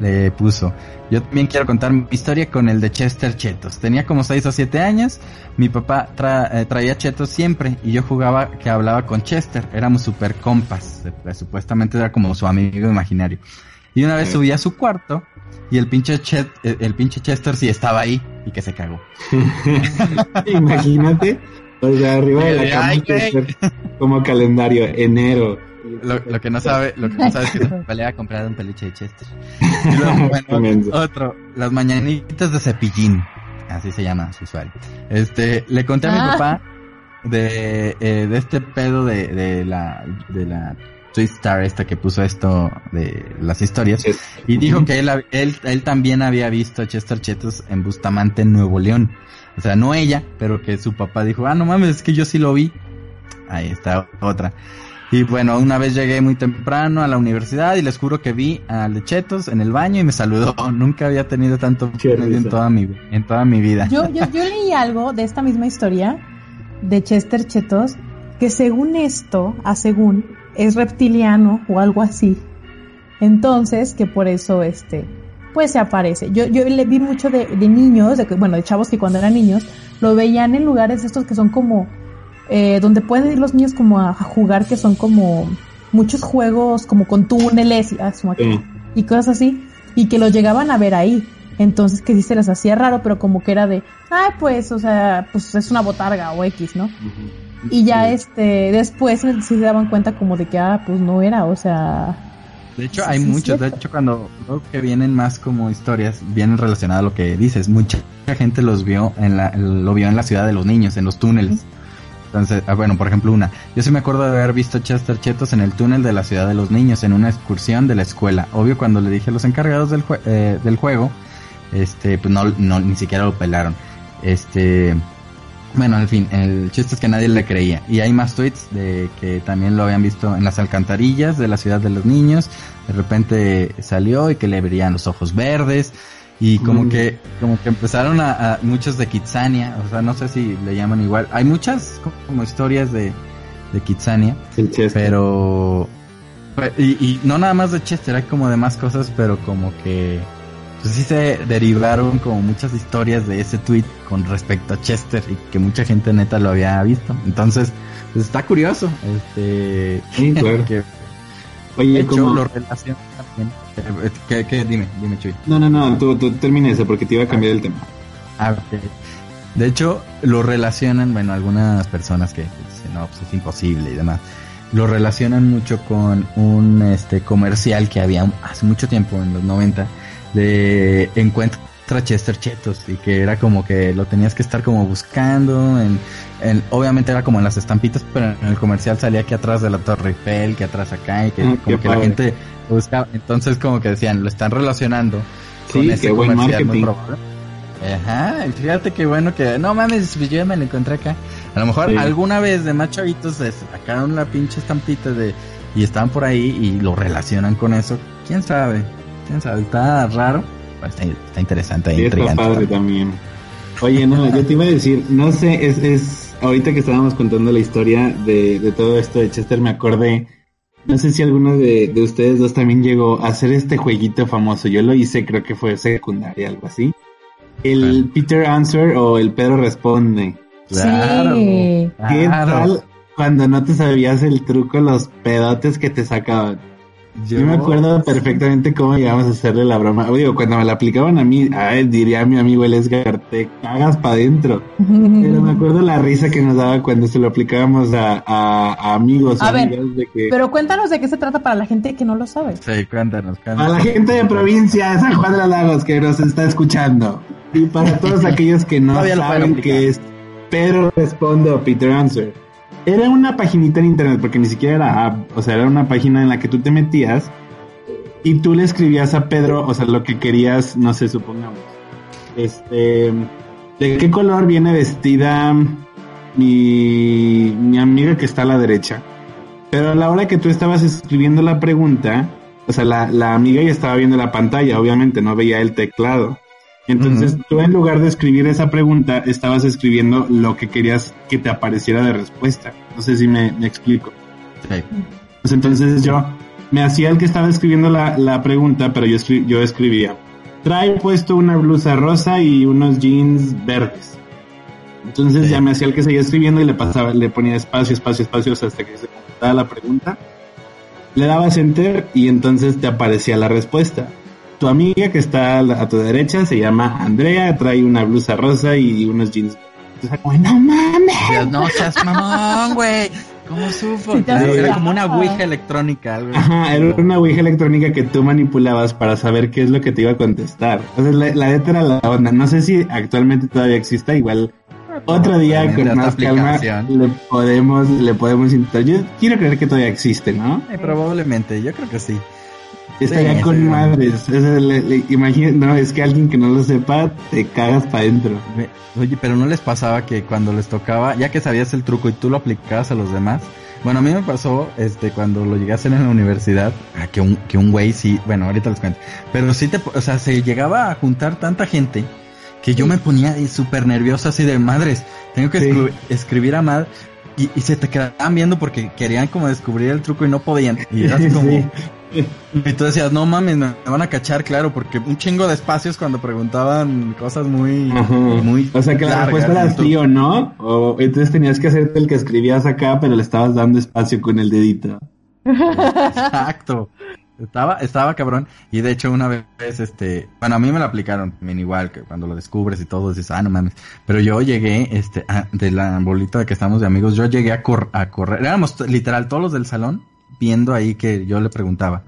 le puso, yo también quiero contar mi historia con el de Chester Chetos. Tenía como 6 o 7 años, mi papá tra- eh, traía chetos siempre y yo jugaba que hablaba con Chester, éramos super compas, eh, supuestamente era como su amigo imaginario. Y una vez subí a su cuarto y el pinche, Chet- el, el pinche Chester sí estaba ahí y que se cagó. Imagínate, o sea, arriba de la cama esté como calendario, enero. Lo, lo que no sabe, lo que no sabe es que se pelea a comprar un peluche de Chester. Y luego, bueno, otro, las mañanitas de cepillín, así se llama su usuario. Este, le conté a mi Ah. papá de, eh, de este pedo de, de la, de la Twistar esta que puso esto de las historias. Y dijo que él, él, él también había visto a Chester Chetos en Bustamante, en Nuevo León. O sea, no ella, pero que su papá dijo, ah, no mames, es que yo sí lo vi. Ahí está otra. Y bueno, una vez llegué muy temprano a la universidad y les juro que vi al de Chetos en el baño y me saludó. Nunca había tenido tanto en toda mi, en toda mi vida. Yo, yo, yo leí algo de esta misma historia de Chester Chetos, que según esto, a según, es reptiliano o algo así. Entonces, que por eso, este, pues se aparece. Yo, yo le vi mucho de, de niños, de que, bueno, de chavos que cuando eran niños, lo veían en lugares estos que son como, eh, donde pueden ir los niños como a, a jugar, que son como muchos juegos como con túneles y, ah, Sí. y cosas así, y que los llegaban a ver ahí. Entonces que sí se les hacía raro, pero como que era de, ay, pues, o sea, pues es una botarga o X, ¿no? Y ya este, después sí se daban cuenta como de que, ah, pues no era, o sea, De hecho, Sí, hay sí, muchos. De hecho, cuando veo que vienen más como historias, vienen relacionadas a lo que dices. Mucha gente los vio en la, lo vio en la ciudad de los niños, en los túneles. Entonces, ah, bueno, por ejemplo, una. Yo sí me acuerdo de haber visto Chester Chetos en el túnel de la ciudad de los niños, en una excursión de la escuela. Obvio, cuando le dije a los encargados del, jue- eh, del juego, este, pues no, no, ni siquiera lo pelaron. Este, bueno, en fin, el chiste es que nadie le creía. Y hay más tweets de que también lo habían visto en las alcantarillas de la ciudad de los niños. De repente salió y que le verían los ojos verdes. Y como Mm. que, como que empezaron a, a- muchos de Kitsania, o sea, no sé si le llaman igual. Hay muchas como, historias de, de Kitsania, Chester. pero, y, y no nada más de Chester, hay como de más cosas, pero como que, pues sí se derivaron como muchas historias de ese tweet con respecto a Chester y que mucha gente neta lo había visto. Entonces, pues está curioso, este, Sí, claro. que Oye, hecho como... lo relacionan también. Eh, ¿Qué, qué? Dime, dime Chuy. No, no, no, tú, tú termina eso porque te iba a cambiar el tema. Ah, ok. De hecho, lo relacionan, bueno, algunas personas que dicen, no, pues es imposible y demás. Lo relacionan mucho con un este comercial que había hace mucho tiempo, en los 90, de Encuentra Chester Chetos y que era como que lo tenías que estar como buscando en, en- obviamente era como en las estampitas, pero en el comercial salía que atrás de la Torre Eiffel, que atrás acá y que Ah, como que la gente lo buscaba. Entonces como que decían, lo están relacionando Sí, con ese buen comercial muy marketing. probable. Ajá, fíjate qué bueno que, no mames, pues yo me lo encontré acá. A lo mejor Sí. alguna vez de más chavitos se sacaron la pinche estampita de, y estaban por ahí y lo relacionan con eso. ¿Quién sabe? ¿Quién sabe? Está raro, pero está, está interesante, Sí, está padre también. Oye, no, yo te iba a decir, no sé, es, es, ahorita que estábamos contando la historia de, de todo esto de Chester, me acordé, no sé si alguno de, de ustedes dos también llegó a hacer este jueguito famoso, yo lo hice, creo que fue secundaria, algo así. El Peter Answer o el Pedro Responde. Claro. ¿Qué claro. tal cuando no te sabías el truco, los pedotes que te sacaban? Yo, me acuerdo perfectamente cómo llegamos a hacerle la broma. Digo, cuando me la aplicaban a mí, ay, diría mi amigo el Edgar, te cagas para adentro. Pero me acuerdo la risa que nos daba cuando se lo aplicábamos a, a- a amigos A ver, de que... Pero cuéntanos de qué se trata para la gente que no lo sabe. Sí, cuéntanos, A cuéntanos. la gente de provincia de San Juan de los Lagos que nos está escuchando. Y para todos aquellos que no saben que es Pedro Responde o Peter Answer. Era una paginita en internet, porque ni siquiera era. O sea, era una página en la que tú te metías y tú le escribías a Pedro, o sea, lo que querías, no sé, supongamos. Este, ¿de qué color viene vestida mi, mi amiga que está a la derecha? Pero a la hora que tú estabas escribiendo la pregunta, o sea, la, la amiga ya estaba viendo la pantalla, obviamente, no veía el teclado. Entonces, tú en lugar de escribir esa pregunta, estabas escribiendo lo que querías que te apareciera de respuesta. No sé si me, me explico. Sí. Pues entonces yo me hacía el que estaba escribiendo la, la pregunta, pero yo, escri- yo escribía, trae puesto una blusa rosa y unos jeans verdes. Entonces Sí. ya me hacía el que seguía escribiendo y le pasaba, le ponía espacio, espacio, espacio hasta que se completaba la pregunta. Le dabas enter y entonces te aparecía la respuesta. Tu amiga que está a, la- a tu derecha se llama Andrea, trae una blusa rosa y unos jeans. Entonces, como, no mames. Dios, no seas mamón, güey. ¿Cómo sufro? Sí te Claro, era como una ouija electrónica, algo. Ajá, era una ouija electrónica que tú manipulabas para saber qué es lo que te iba a contestar. O sea, la, la neta era la onda. No sé si actualmente todavía exista, igual otro día con más calma le podemos, le podemos intentar. Yo quiero creer que todavía existe, ¿no? Eh, probablemente, yo creo que sí. Estaría Sí, con sí. madres. Le- imagina- no, es que alguien que no lo sepa, te cagas para adentro. Oye, pero no les pasaba que cuando les tocaba, ya que sabías el truco y tú lo aplicabas a los demás. Bueno, a mí me pasó, este, cuando lo llegué a hacer en la universidad, ah, que un, que un güey sí, bueno, ahorita les cuento. Pero sí te, o sea, se llegaba a juntar tanta gente que yo me ponía súper nervioso así de madres. Tengo que Sí. escri- escribir a Mad y, y se te quedaban viendo porque querían como descubrir el truco y no podían. Y era así como, Sí. Y tú decías, no mames, me van a cachar, claro, porque un chingo de espacios cuando preguntaban cosas muy, Ajá. muy o sea que la respuesta era sí o no. O entonces tenías que hacerte el que escribías acá, pero le estabas dando espacio con el dedito. Exacto. Estaba, estaba cabrón. Y de hecho, una vez, este, bueno, a mí me lo aplicaron también igual, que cuando lo descubres y todo, dices, ah, no mames. Pero yo llegué, este, a- de la bolita que estamos de amigos, yo llegué a, cor- a correr. Éramos literal todos los del salón viendo ahí que yo le preguntaba.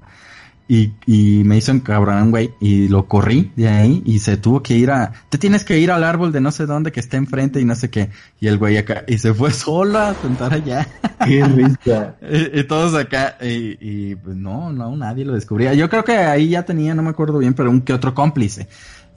Y, y me hizo un cabrón, güey, y lo corrí de ahí y se tuvo que ir a, te tienes que ir al árbol de no sé dónde que está enfrente y no sé qué. Y el güey acá, y se fue solo a sentar allá. Qué risa. Y, y todos acá, y, y, pues no, no, nadie lo descubría. Yo creo que ahí ya tenía, no me acuerdo bien, pero un que otro cómplice.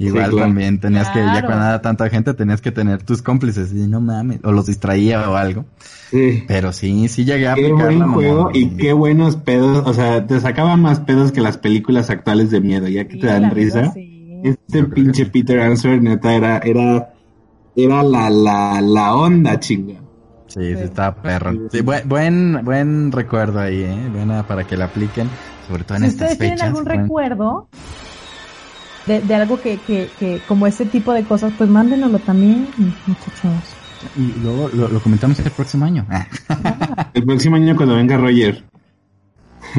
Igual claro. también tenías que, ya cuando era tanta gente, tenías que tener tus cómplices. Y no mames, o los distraía o algo. Sí. Pero sí, sí llegué a Qué aplicarla. buen juego y qué buenos pedos. O sea, te sacaba más pedos que las películas actuales de miedo, ya que Sí, te dan risa. sí. Este pinche que. Peter Answer, neta, era, era, era la, la, la onda, chinga. Sí, sí, estaba perro. Sí, buen, buen, buen recuerdo ahí, eh. Buena para que la apliquen, sobre todo en Si estas ustedes tienen algún buen- recuerdo de, de algo que, que, que, como ese tipo de cosas, pues mándenoslo también, muchachos. Y luego lo, lo comentamos el próximo año. Ah. El próximo año cuando venga Roger.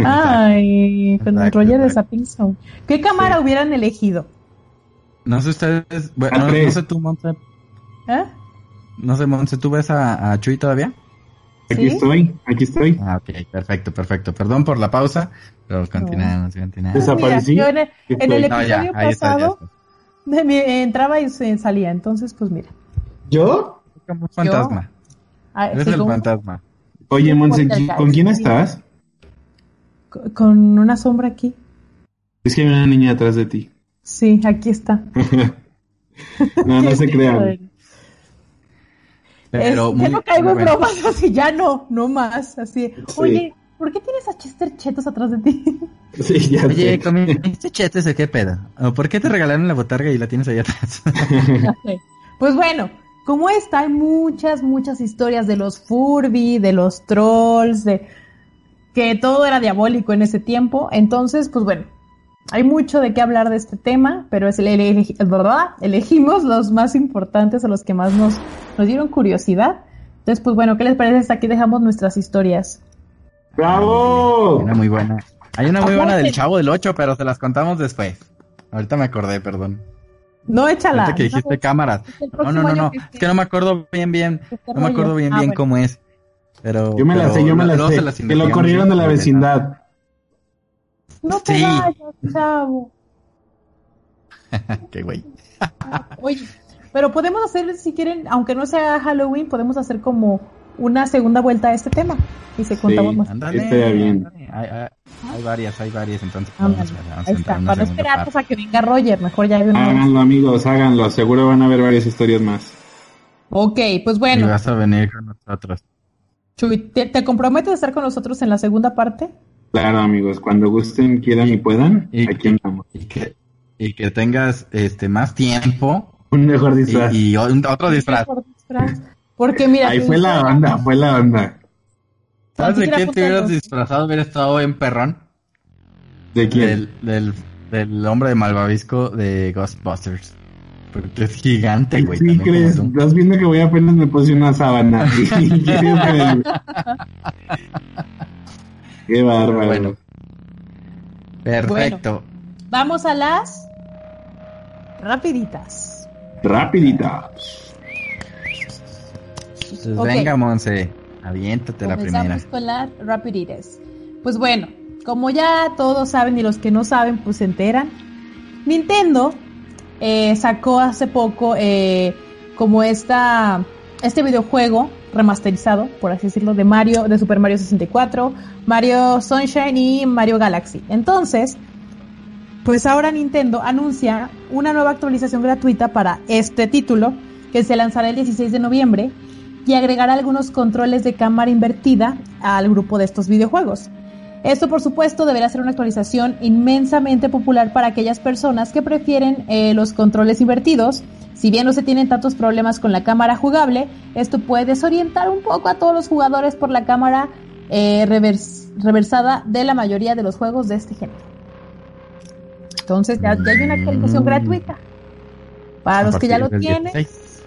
Ay, con el Roger de exacto. Zapping Zone. ¿Qué cámara hubieran elegido? No sé ustedes, bueno, A no, no sé tú, Monse, ¿Eh? no sé, Monse, ¿tú ves a, a Chuy todavía? Aquí ¿Sí? estoy, aquí estoy. Ah, ok, perfecto, perfecto. Perdón por la pausa, pero continuamos, continuamos. Esa- Desaparecí. Mira, yo en el, en el. No, ya, pasado está. entraba y se salía, entonces pues mira. ¿Yo? Como un fantasma. Ah, Eres sí, el como- fantasma. Oye, Monse. ¿con quién estás? con- con una sombra aquí. Es que hay una niña atrás de ti. Sí, aquí está. No, no se crean. Pero es, muy, ya no caigo en bromas así, ya no, no más, así. Sí. Oye, ¿por qué tienes a Chester Chetos atrás de ti? Sí, ya Oye, sé. ¿comiste chetes qué pedo? ¿O por qué te regalaron la botarga y la tienes ahí atrás? pues bueno, como esta, hay muchas, muchas historias de los Furby, de los trolls, de que todo era diabólico en ese tiempo. Entonces, pues bueno, hay mucho de qué hablar de este tema, pero es el, elegimos los más importantes o los que más nos, nos dieron curiosidad. Entonces, pues bueno, ¿qué les parece? Hasta aquí dejamos nuestras historias. ¡Bravo! Una muy buena. Hay una muy buena del. Chavo del 8, pero se las contamos después. Ahorita me acordé, perdón. No, échala. Ahorita que dijiste No, cámaras. No, no, no, no. que Es que no me acuerdo bien, bien. No me acuerdo bien, Ah, bien bueno. cómo es. Pero. Yo me la pero sé, yo me la sé. se las Que lo corrieron de la vecindad. No te Sí. vayas, chavo. Qué güey. Oye, pero podemos hacer, si quieren, aunque no sea Halloween, podemos hacer como una segunda vuelta a este tema. Y se contamos más. Ándale. Estaría bien. Hay, hay- hay varias, hay varias, entonces. Vamos a- vamos a Ahí está, para no esperarnos parte. a que venga Roger, mejor ya de una vez. Háganlo, amigos, háganlo. Seguro van a haber varias historias más. Ok, pues Y bueno, vas a venir con nosotros. Chuy, ¿te, te comprometes a estar con nosotros en la segunda parte? Claro, amigos, cuando gusten, quieran y puedan, Y- aquí andamos. Y que, y que tengas este más tiempo Un mejor disfraz. y, y un- otro disfraz. Por disfraz. Porque mira, Ahí fue la onda, fue la onda. ¿Sabes de quién te hubieras disfrazado? Hubiera estado en perrón. ¿De quién? Del, del, del hombre de malvavisco de Ghostbusters. Porque es gigante, güey. sí, crees, estás viendo que voy apenas me puse una sábana. Qué bárbaro. Bueno. Perfecto. Vamos a las rapiditas. Rapidita. Pues Ok. venga, Monse. Aviéntate la primera. Con las rapiditas. Pues bueno, como ya todos saben y los que no saben, pues se enteran. Nintendo eh, sacó hace poco eh, como esta este videojuego remasterizado, por así decirlo, de Mario, de Super Mario 64, Mario Sunshine y Mario Galaxy. Entonces, pues ahora Nintendo anuncia una nueva actualización gratuita para este título, que se lanzará el 16 de noviembre, y agregará algunos controles de cámara invertida al grupo de estos videojuegos. Esto, por supuesto, deberá ser una actualización inmensamente popular para aquellas personas que prefieren eh, los controles invertidos. Si bien no se tienen tantos problemas con la cámara jugable, esto puede desorientar un poco a todos los jugadores por la cámara eh, revers reversada de la mayoría de los juegos de este género. Entonces ya, ya hay una actualización Mm. gratuita. Para A los que ya lo tienen, 16.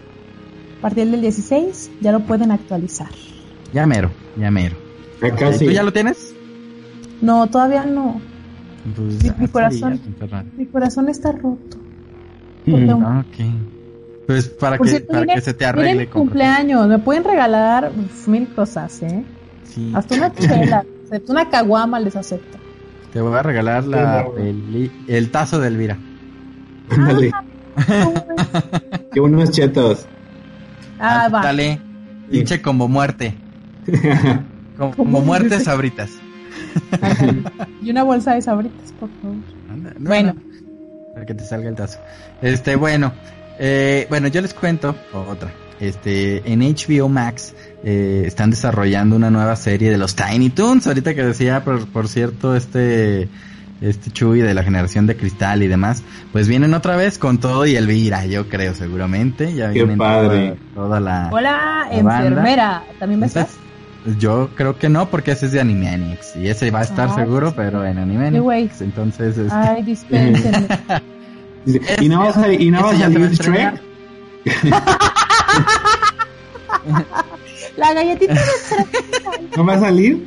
a partir del 16 ya lo pueden actualizar. Ya mero, ya mero. Acá ¿Tú sí. ya lo tienes? No, todavía no. Pues, Mi- corazón. Mi está roto. Mm. Porque- Ok. Pues para, Por que, cierto, para viene- que se te arregle. mi con- cumpleaños, me pueden regalar uf, mil cosas, ¿eh? Sí. Hasta una chela, acepto, una caguama les acepto. Te voy a regalar la peli- el tazo de Elvira. Ándale. Qué buenos chetos. Ah, va. Dale. Pinche como muerte. Como, ¿Cómo muertes dices? sabritas. Y una bolsa de sabritas, por favor. Anda, no, Bueno. no, Para que te salga el tazo. Este, bueno. Eh, bueno, yo les cuento otra. Este, en HBO Max eh, están desarrollando una nueva serie de los Tiny Toons. Ahorita que decía, por, por cierto, este, este Chuy de la generación de cristal y demás, pues vienen otra vez con todo y Elvira, yo creo, seguramente. Ya Qué vienen padre. Toda, toda la. Hola, La banda. enfermera. ¿También ves? Entonces, Yo creo que no, porque ese es de Animaniacs. Y ese va a estar Ah, seguro, sí. pero en Animaniacs. Entonces, este, Ay, dispénsenme. Dice, ¿Y no va a salir, y no va a salir. Shrek? La galletita de ¿No va a salir?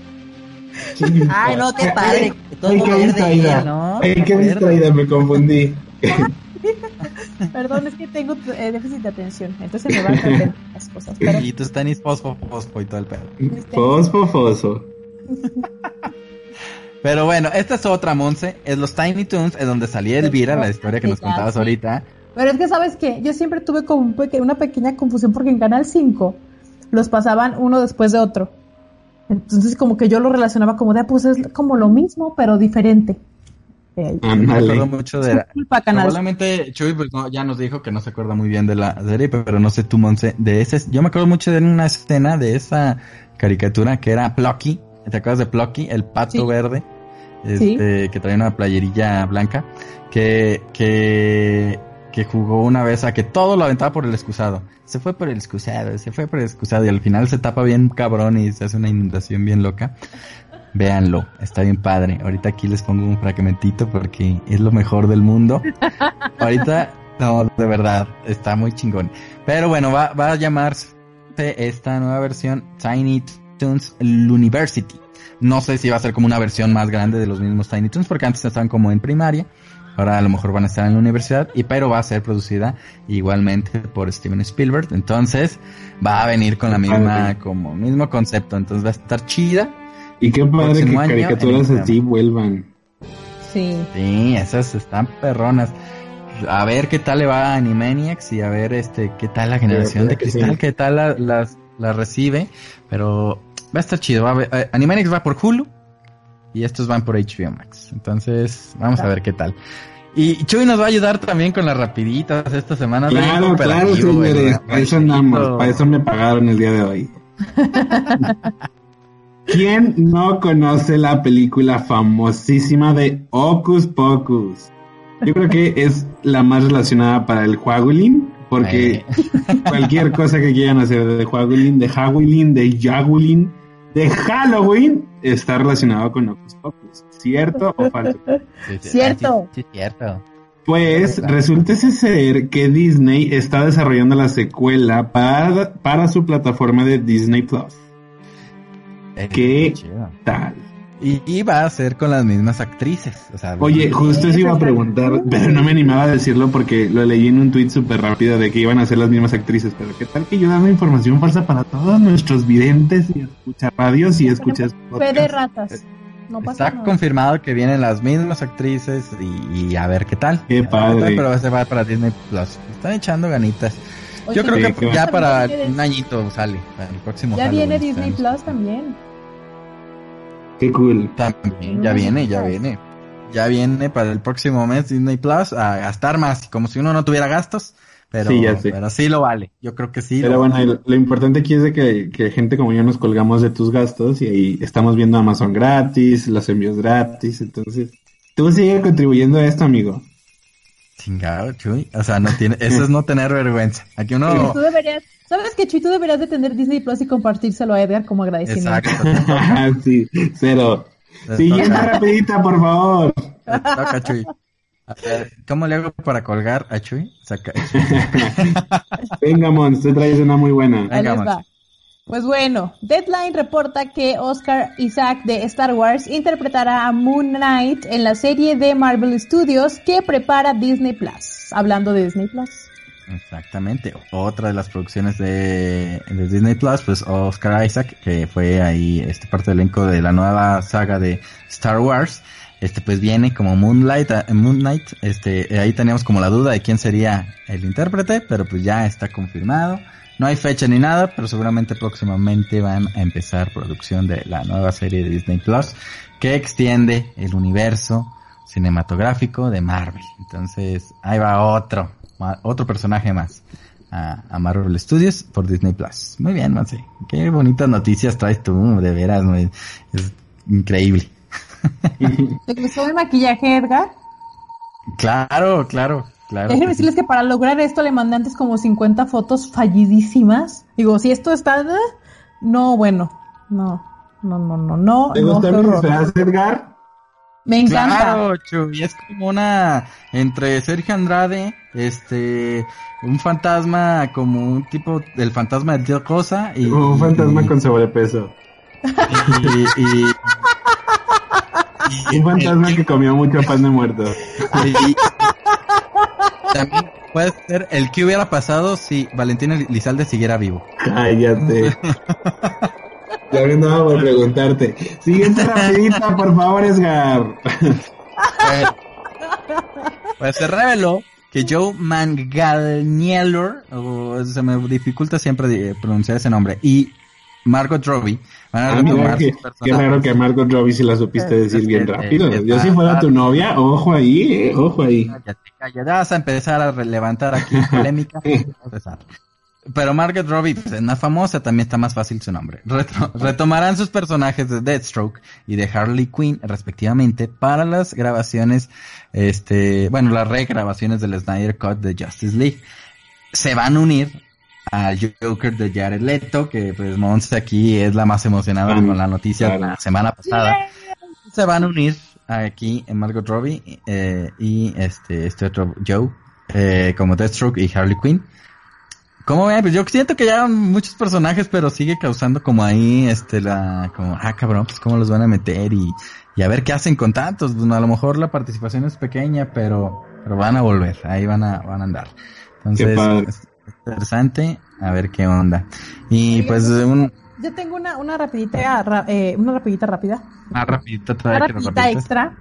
Ay, no, qué padre. Todo Ay, qué distraída. ¿no? Ay, qué distraída, me confundí. Perdón, es que tengo eh, déficit de atención. Entonces me van a perder las cosas. Pero Y tus tenis pospo, pospo y todo el pedo. Fosfo, foso. Pero bueno, esta es otra, Monse. Es los Tiny Toons, es donde salía Elvira, la historia que nos contabas ahorita. Pero es que, ¿sabes qué? Yo siempre tuve como un peque- una pequeña confusión porque en Canal 5 los pasaban uno después de otro. Entonces, como que yo lo relacionaba como de, ah, pues es como lo mismo, pero diferente. Eh, Me acuerdo mucho de la... Disculpa, Canal. Probablemente Chuy pues, no, ya nos dijo que no se acuerda muy bien de la serie, pero no sé tú, Monse, de ese... Yo me acuerdo mucho de una escena de esa caricatura que era Plucky. ¿Te acuerdas de Plucky? El pato Sí. verde. Sí. Este, que traía una playerilla blanca. Que, que, que jugó una vez a que todo lo aventaba por el excusado. Se fue por el excusado, se fue por el excusado y al final se tapa bien cabrón y se hace una inundación bien loca. Véanlo, está bien padre. Ahorita aquí les pongo un fragmentito porque es lo mejor del mundo. Ahorita, no, de verdad, está muy chingón. Pero bueno, va, va a llamarse esta nueva versión Tiny Toons University. No sé si va a ser como una versión más grande de los mismos Tiny Toons porque antes estaban como en primaria. Ahora a lo mejor van a estar en la universidad y pero va a ser producida igualmente por Steven Spielberg. Entonces va a venir con la misma, Padre. como mismo concepto. Entonces va a estar chida. Y qué padre que caricaturas así vuelvan. Sí. Sí, esas están perronas. A ver qué tal le va a Animaniacs y a ver este qué tal la generación de cristal, sí. qué tal la, las- la recibe. Pero va a estar chido. Va a ver- eh, Animaniacs va por Hulu y estos van por HBO Max. Entonces, vamos a ver qué tal. Y Chuy nos va a ayudar también con las rapiditas esta semana. Claro, claro, señores. Para eso andamos. Para eso me pagaron el día de hoy. ¿Quién no conoce la película famosísima de Hocus Pocus? Yo creo que es la más relacionada para el Juagulín, porque cualquier cosa que quieran hacer de Juagulín, de Hagulín, de Yagulín, de Halloween, está relacionado con Hocus Pocus. ¿Cierto o falso? Cierto. Sí, sí, cierto. Pues resulta ser que Disney está desarrollando la secuela para, para su plataforma de Disney Plus. Eh, Qué tal. Y, y va a ser con las mismas actrices. O sea, Oye, justo eso iba a preguntar, pero no me animaba a decirlo porque lo leí en un tweet súper rápido de que iban a ser las mismas actrices. Pero qué tal que yo dando información falsa para todos nuestros videntes y escuchar radios y escuchas Fe de ratas. No pasa Está nada. confirmado que vienen las mismas actrices y, y a ver qué tal. Qué padre. Pero se va para Disney Plus. Están echando ganitas. Oye, Yo creo Sí, que ya para un añito sale. para el próximo Ya viene Disney. Plus también. Qué cool. También, ya viene, ya viene. Ya viene para el próximo mes Disney Plus a gastar más, como si uno no tuviera gastos. Pero Sí, ya sé. pero sí lo vale. Yo creo que sí. Pero lo bueno, vale. lo, lo importante aquí es de que, que gente como yo nos colgamos de tus gastos y ahí estamos viendo Amazon gratis, los envíos gratis, entonces tú sigue contribuyendo a esto, amigo. Chingado, Chuy. O sea, no tiene, eso es no tener vergüenza. Aquí uno. Tú deberías, ¿sabes qué, Chuy? Tú deberías de tener Disney Plus y compartírselo a Edgar como agradecimiento. Exacto. sí, cero. Siguiente rapidita, por favor. Toca, Chuy. ¿Cómo le hago para colgar a Chuy? Saca- Venga, Mons, te traes una muy buena. Venga. Monse. Pues bueno, Deadline reporta que Oscar Isaac de Star Wars interpretará a Moon Knight en la serie de Marvel Studios que prepara Disney Plus. Hablando de Disney Plus. Exactamente. Otra de las producciones de, Disney Plus, pues Oscar Isaac, que fue ahí este parte del elenco de la nueva saga de Star Wars. Este pues viene como Moonlight, eh, Moon Knight, este ahí teníamos como la duda de quién sería el intérprete, pero pues ya está confirmado. No hay fecha ni nada, pero seguramente próximamente van a empezar producción de la nueva serie de Disney Plus que extiende el universo cinematográfico de Marvel. Entonces, ahí va otro, otro personaje más a, a Marvel Studios por Disney Plus. Muy bien, Monse. Qué bonitas noticias traes tú, de veras, muy- es increíble. ¿Te gustó el maquillaje, Edgar? Claro, claro, claro. Déjenme que sí. decirles que para lograr esto le mandé antes como 50 fotos fallidísimas. Digo, si esto está... No, bueno, no, no, no, no, no. ¿Te no, gustó mi disfraz, Edgar? Me encanta. Claro, Chuy, es como una entre Sergio Andrade, este, un fantasma como un tipo del fantasma de Tío Cosa y un fantasma y- con sobrepeso. y, y- Un fantasma que comió mucho pan de muerto. y- también puede ser el que hubiera pasado si Valentina Lizalde siguiera vivo. Cállate. Ya me andaba por preguntarte. Siguiente rapidita, por favor, Edgar. Bueno, pues se reveló que Joe Manganiello, o se me dificulta siempre pronunciar ese nombre, y Margot Robbie van a Ah, retomar qué, sus qué personajes. raro que a Margot Robbie si la supiste decir bien Eh, rápido. Yo si fuera tu novia, ojo ahí, eh, ojo ahí. Ya vas a empezar a levantar aquí polémica. Pero Margot Robbie pues, es más famosa, también está más fácil su nombre. Retro- retomarán sus personajes de Deathstroke y de Harley Quinn, respectivamente, para las grabaciones, este, bueno, las regrabaciones del Snyder Cut de Justice League. Se van a unir al Joker de Jared Leto, que pues Monse aquí es la más emocionada con la noticia de la semana pasada. Se van a unir aquí en Margot Robbie eh, y este, este otro Joe eh, como Deathstroke y Harley Quinn. ¿Cómo ven? Pues yo siento que ya muchos personajes, pero sigue causando como ahí, este, la, como, ah, cabrón, pues cómo los van a meter y, y a ver qué hacen con tantos. Bueno, a lo mejor la participación es pequeña, pero, pero van a volver, ahí van a, van a andar. Entonces, padre. es interesante, a ver qué onda. Y pues un, Yo tengo una, una rapidita, ra- eh, una rapidita rápida. ah, rapidito, Una trae que rapidita extra.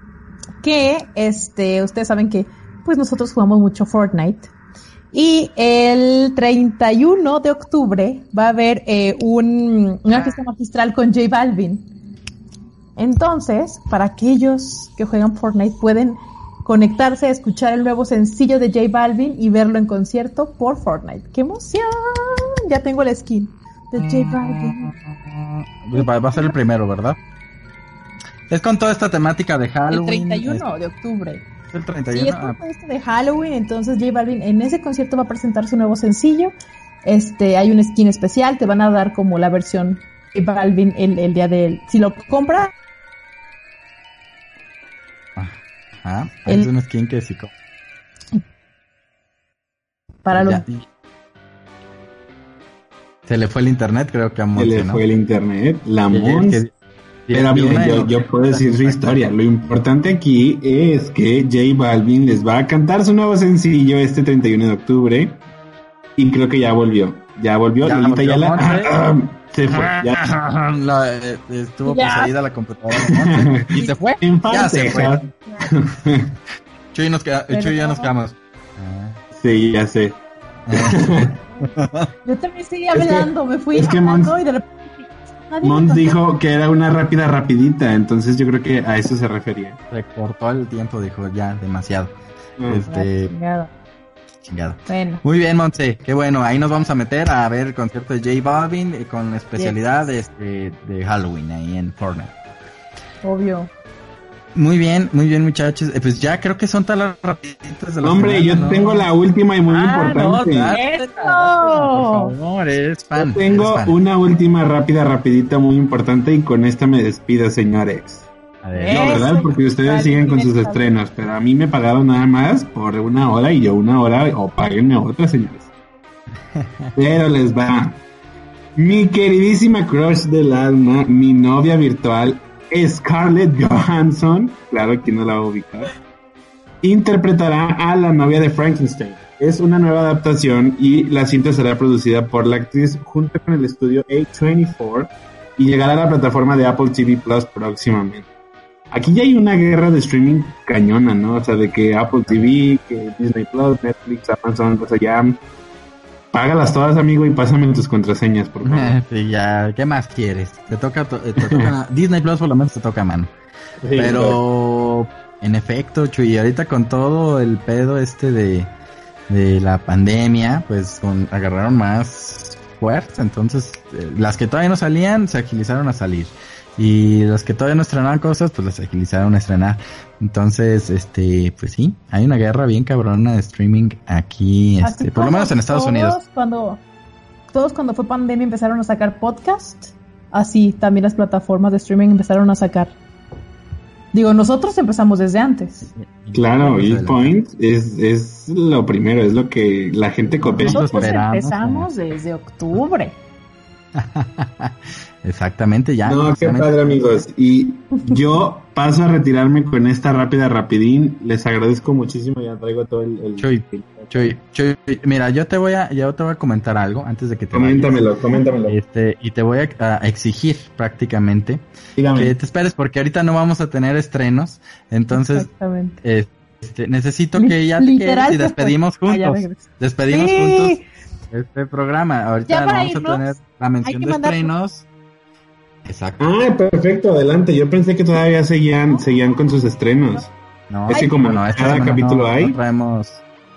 Que, este, ustedes saben que, pues nosotros jugamos mucho Fortnite. Y el 31 de octubre va a haber eh, un, una fiesta magistral con J Balvin. Entonces, para aquellos que juegan Fortnite pueden conectarse a escuchar el nuevo sencillo de J Balvin y verlo en concierto por Fortnite. ¡Qué emoción! Ya tengo el skin de J Balvin. Va, a ser el primero, ¿verdad? Es con toda esta temática de El Halloween. 31 de octubre. El Sí, 31. es ah, por esto de Halloween, entonces J Balvin en ese concierto va a presentar su nuevo sencillo. Este, hay un skin especial, te van a dar como la versión J Balvin el, el día del... Si lo compras, Ajá, el- es un skin que sí. para los... Ya. Se le fue el internet, creo que a Se le ¿no? fue el internet. La Mons. Pero miren, yo, yo puedo decir su historia. Lo importante aquí es que J Balvin les va a cantar su nuevo sencillo este 31 de octubre. Y creo que ya volvió. Ya volvió. Ya Lolita volvió, Ayala, Monse. se fue. Ya. La- eh, estuvo Ya. poseída la computadora y se fue. En Ya se fue. Chuy, nos queda- Chuy ya no. nos quedamos. Sí, ya sé. Yo también seguí Es que- hablando, me fui es que hablando y de repente... Mons dijo que era una rápida rapidita, entonces yo creo que a eso se refería. Recortó el tiempo, dijo ya, demasiado. Ah. Este, Ah, chingada. chingado. Bueno, Muy bien, Monse, qué bueno. Ahí nos vamos a meter a ver el concierto de J Balvin eh, con la especialidad de, este, de Halloween ahí en Fortnite. obvio. Muy bien, muy bien, muchachos. Eh, pues ya creo que son todas las rapiditas de la Hombre, semana, yo ¿no? tengo la última y muy Ah, no, importante. ¡Eso! Por favor, eres fan. Yo tengo eres fan. una última rápida, rapidita, muy importante y con esta me despido, señores. No, ¿verdad? Porque ustedes siguen con sus estrenos, pero a mí me pagaron nada más por una hora y yo una hora, o páguenme otra, señores. Pero les va. Mi queridísima crush del alma, mi novia virtual, Scarlett Johansson, claro que no la va a ubicar, interpretará a la novia de Frankenstein. Es una nueva adaptación y la cinta será producida por la actriz junto con el estudio A24 y llegará a la plataforma de Apple TV Plus próximamente. Aquí ya hay una guerra de streaming cañona, ¿no? O sea, de que Apple TV, que Disney Plus, Netflix, Amazon, o sea, ya págalas todas, amigo, y pásame tus contraseñas, por favor. Sí, ya, ¿qué más quieres? Te toca, to- te toca Disney Plus por lo menos te toca a mano. Pero, en efecto, Chuy, ahorita con todo el pedo este de, de la pandemia, pues con, agarraron más fuerza. Entonces, eh, las que todavía no salían, se agilizaron a salir. Y las que todavía no estrenaban cosas, pues las agilizaron a estrenar. Entonces, este, pues sí, hay una guerra bien cabrona de streaming aquí, Así este, por lo menos en Estados todos Unidos. Cuando, todos cuando fue pandemia empezaron a sacar podcast, así también las plataformas de streaming empezaron a sacar. Digo, nosotros empezamos desde antes. Claro, y. Point es, es lo primero, es lo que la gente copia. Nosotros esperamos, empezamos desde octubre. Exactamente, ya. No, qué padre amigos. Y yo paso a retirarme con esta rápida rapidín. Les agradezco muchísimo, ya traigo todo el... el- Chuy, Chuy, Chuy, mira, yo te voy a, yo te voy a comentar algo antes de que te vayas. Coméntamelo, coméntamelo. Este, y te voy a, a exigir prácticamente que Dígame. te esperes porque ahorita no vamos a tener estrenos, entonces Exactamente. este, necesito que ya te Literal quedes y que despedimos fue. Ya juntos. Despedimos Sí. juntos este programa. Ahorita vamos irnos, a tener la mención que de estrenos. Exacto. Ah, perfecto, adelante. Yo pensé que todavía seguían, seguían con sus estrenos. No, Es que como esta cada capítulo no- hay. no traemos.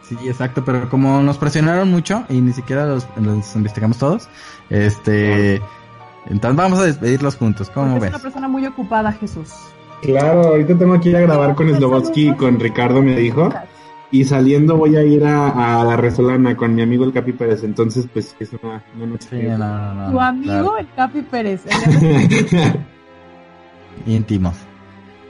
Sí, exacto, pero como nos presionaron mucho y ni siquiera los, los investigamos todos, este, entonces vamos a despedirlos juntos. ¿Cómo Porque ves? es una persona muy ocupada, Jesús. Claro, ahorita tengo que ir a grabar con Slobotsky y con Ricardo, me dijo. Y saliendo voy a ir a, a la Resolana con mi amigo el Capi Pérez. Entonces, pues es una, una. Sí, no, no, no. Tu amigo, claro, el Capi Pérez. El- íntimos.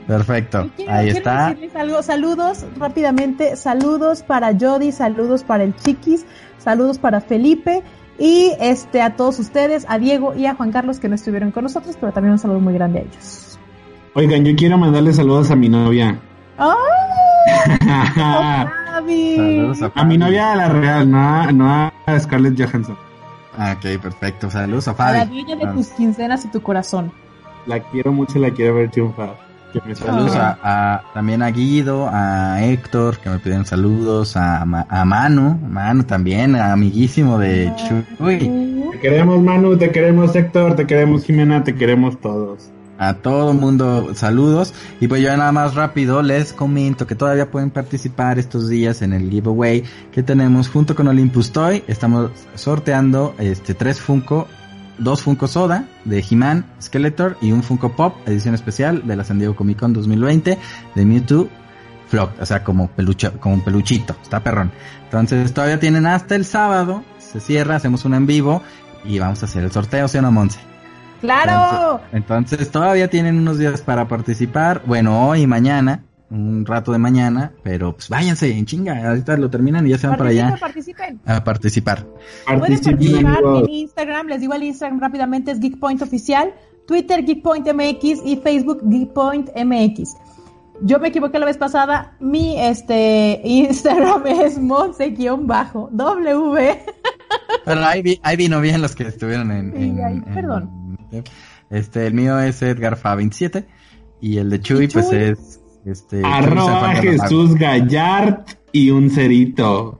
Perfecto. Quiero, Ahí quiero está. decirles algo. Saludos rápidamente. Saludos para Jody, saludos para el Chiquis, saludos para Felipe y este a todos ustedes, a Diego y a Juan Carlos que no estuvieron con nosotros, pero también un saludo muy grande a ellos. Oigan, yo quiero mandarle saludos a mi novia. ¡Ay! Saludos a, mi novia la real, no a, no a Scarlett Johansson. Ah, Ok, perfecto. Saludos a A Fabi. la dueña de Ah, tus quincenas y tu corazón. La quiero mucho, la quiero ver triunfar. Saludos a, a- también a Guido, a Héctor, que me pidieron saludos, a, a Manu, Manu también, amiguísimo de Chuy. Te queremos, Manu, te queremos, Héctor, te queremos, Jimena, te queremos todos. A todo mundo, saludos. Y pues yo nada más rápido les comento que todavía pueden participar estos días en el giveaway que tenemos junto con Olympus Toy. Estamos sorteando este tres Funko, dos Funko Soda de He-Man, Skeletor y un Funko Pop edición especial de la San Diego Comic Con 2020 de Mewtwo Flock, o sea, como peluche, como un peluchito, está perrón. Entonces todavía tienen hasta el sábado, se cierra, hacemos un en vivo y vamos a hacer el sorteo, ¿sí o no, Monse? ¡Claro! Entonces todavía tienen unos días para participar. Bueno, hoy y mañana, un rato de mañana, pero pues váyanse en chinga. Ahorita lo terminan y ya se van para allá Participen, a participar. Pueden participar en Instagram, les digo el Instagram rápidamente, es Geekpoint Oficial, Twitter Geekpoint MX y Facebook Geekpoint MX. Yo me equivoqué la vez pasada, mi este Instagram es monse-w. Pero ahí, vi- ahí vino bien los que estuvieron en. Sí, en- ahí, en- perdón. Este, el mío es Edgar Fa 27 y el de Chuy, ¿Y pues es. Este, Arroba Jesús Gallard y un cerito.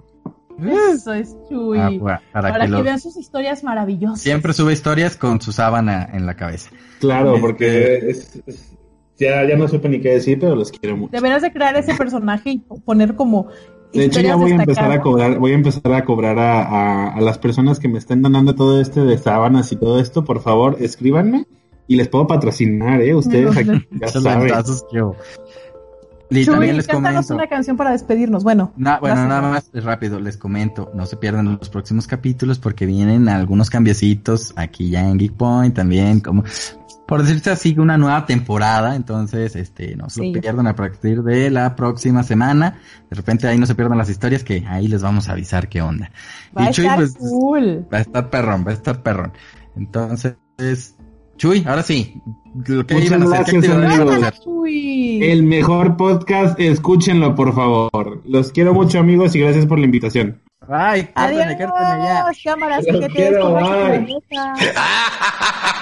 Eso es Chuy. Ah, para Para que que, lo- vean sus historias maravillosas. Siempre sube historias con su sábana en la cabeza. Claro, Este- porque es- es- ya, ya no supe ni qué decir, pero los quiero mucho. Deberás de crear ese personaje y poner como De hecho, ya voy a empezar a cobrar, voy a empezar a cobrar a, a- a las personas que me estén donando todo este de sábanas y todo esto, por favor, escríbanme y les puedo patrocinar, eh, ustedes aquí ya saben. Y Chuy, también les comento. una canción para despedirnos. Bueno, Na- bueno, gracias. nada más rápido, les comento, no se pierdan los próximos capítulos porque vienen algunos cambiecitos aquí ya en Geek Point también, como por decirse así, una nueva temporada. Entonces, este, no se Sí. lo pierdan a partir de la próxima semana. De repente ahí no se pierdan las historias que ahí les vamos a avisar qué onda. Va a Y Chuy, estar pues, cool. va a estar perrón, va a estar perrón. Entonces, Chuy, ahora sí. Lo que Muchas iban a hacer, ¿qué gracias, a amigos. El mejor podcast, escúchenlo, por favor. Los quiero mucho, amigos, y gracias por la invitación. Ay, córtenle, Adiós, ya. cámaras, Los fíjate, quiero,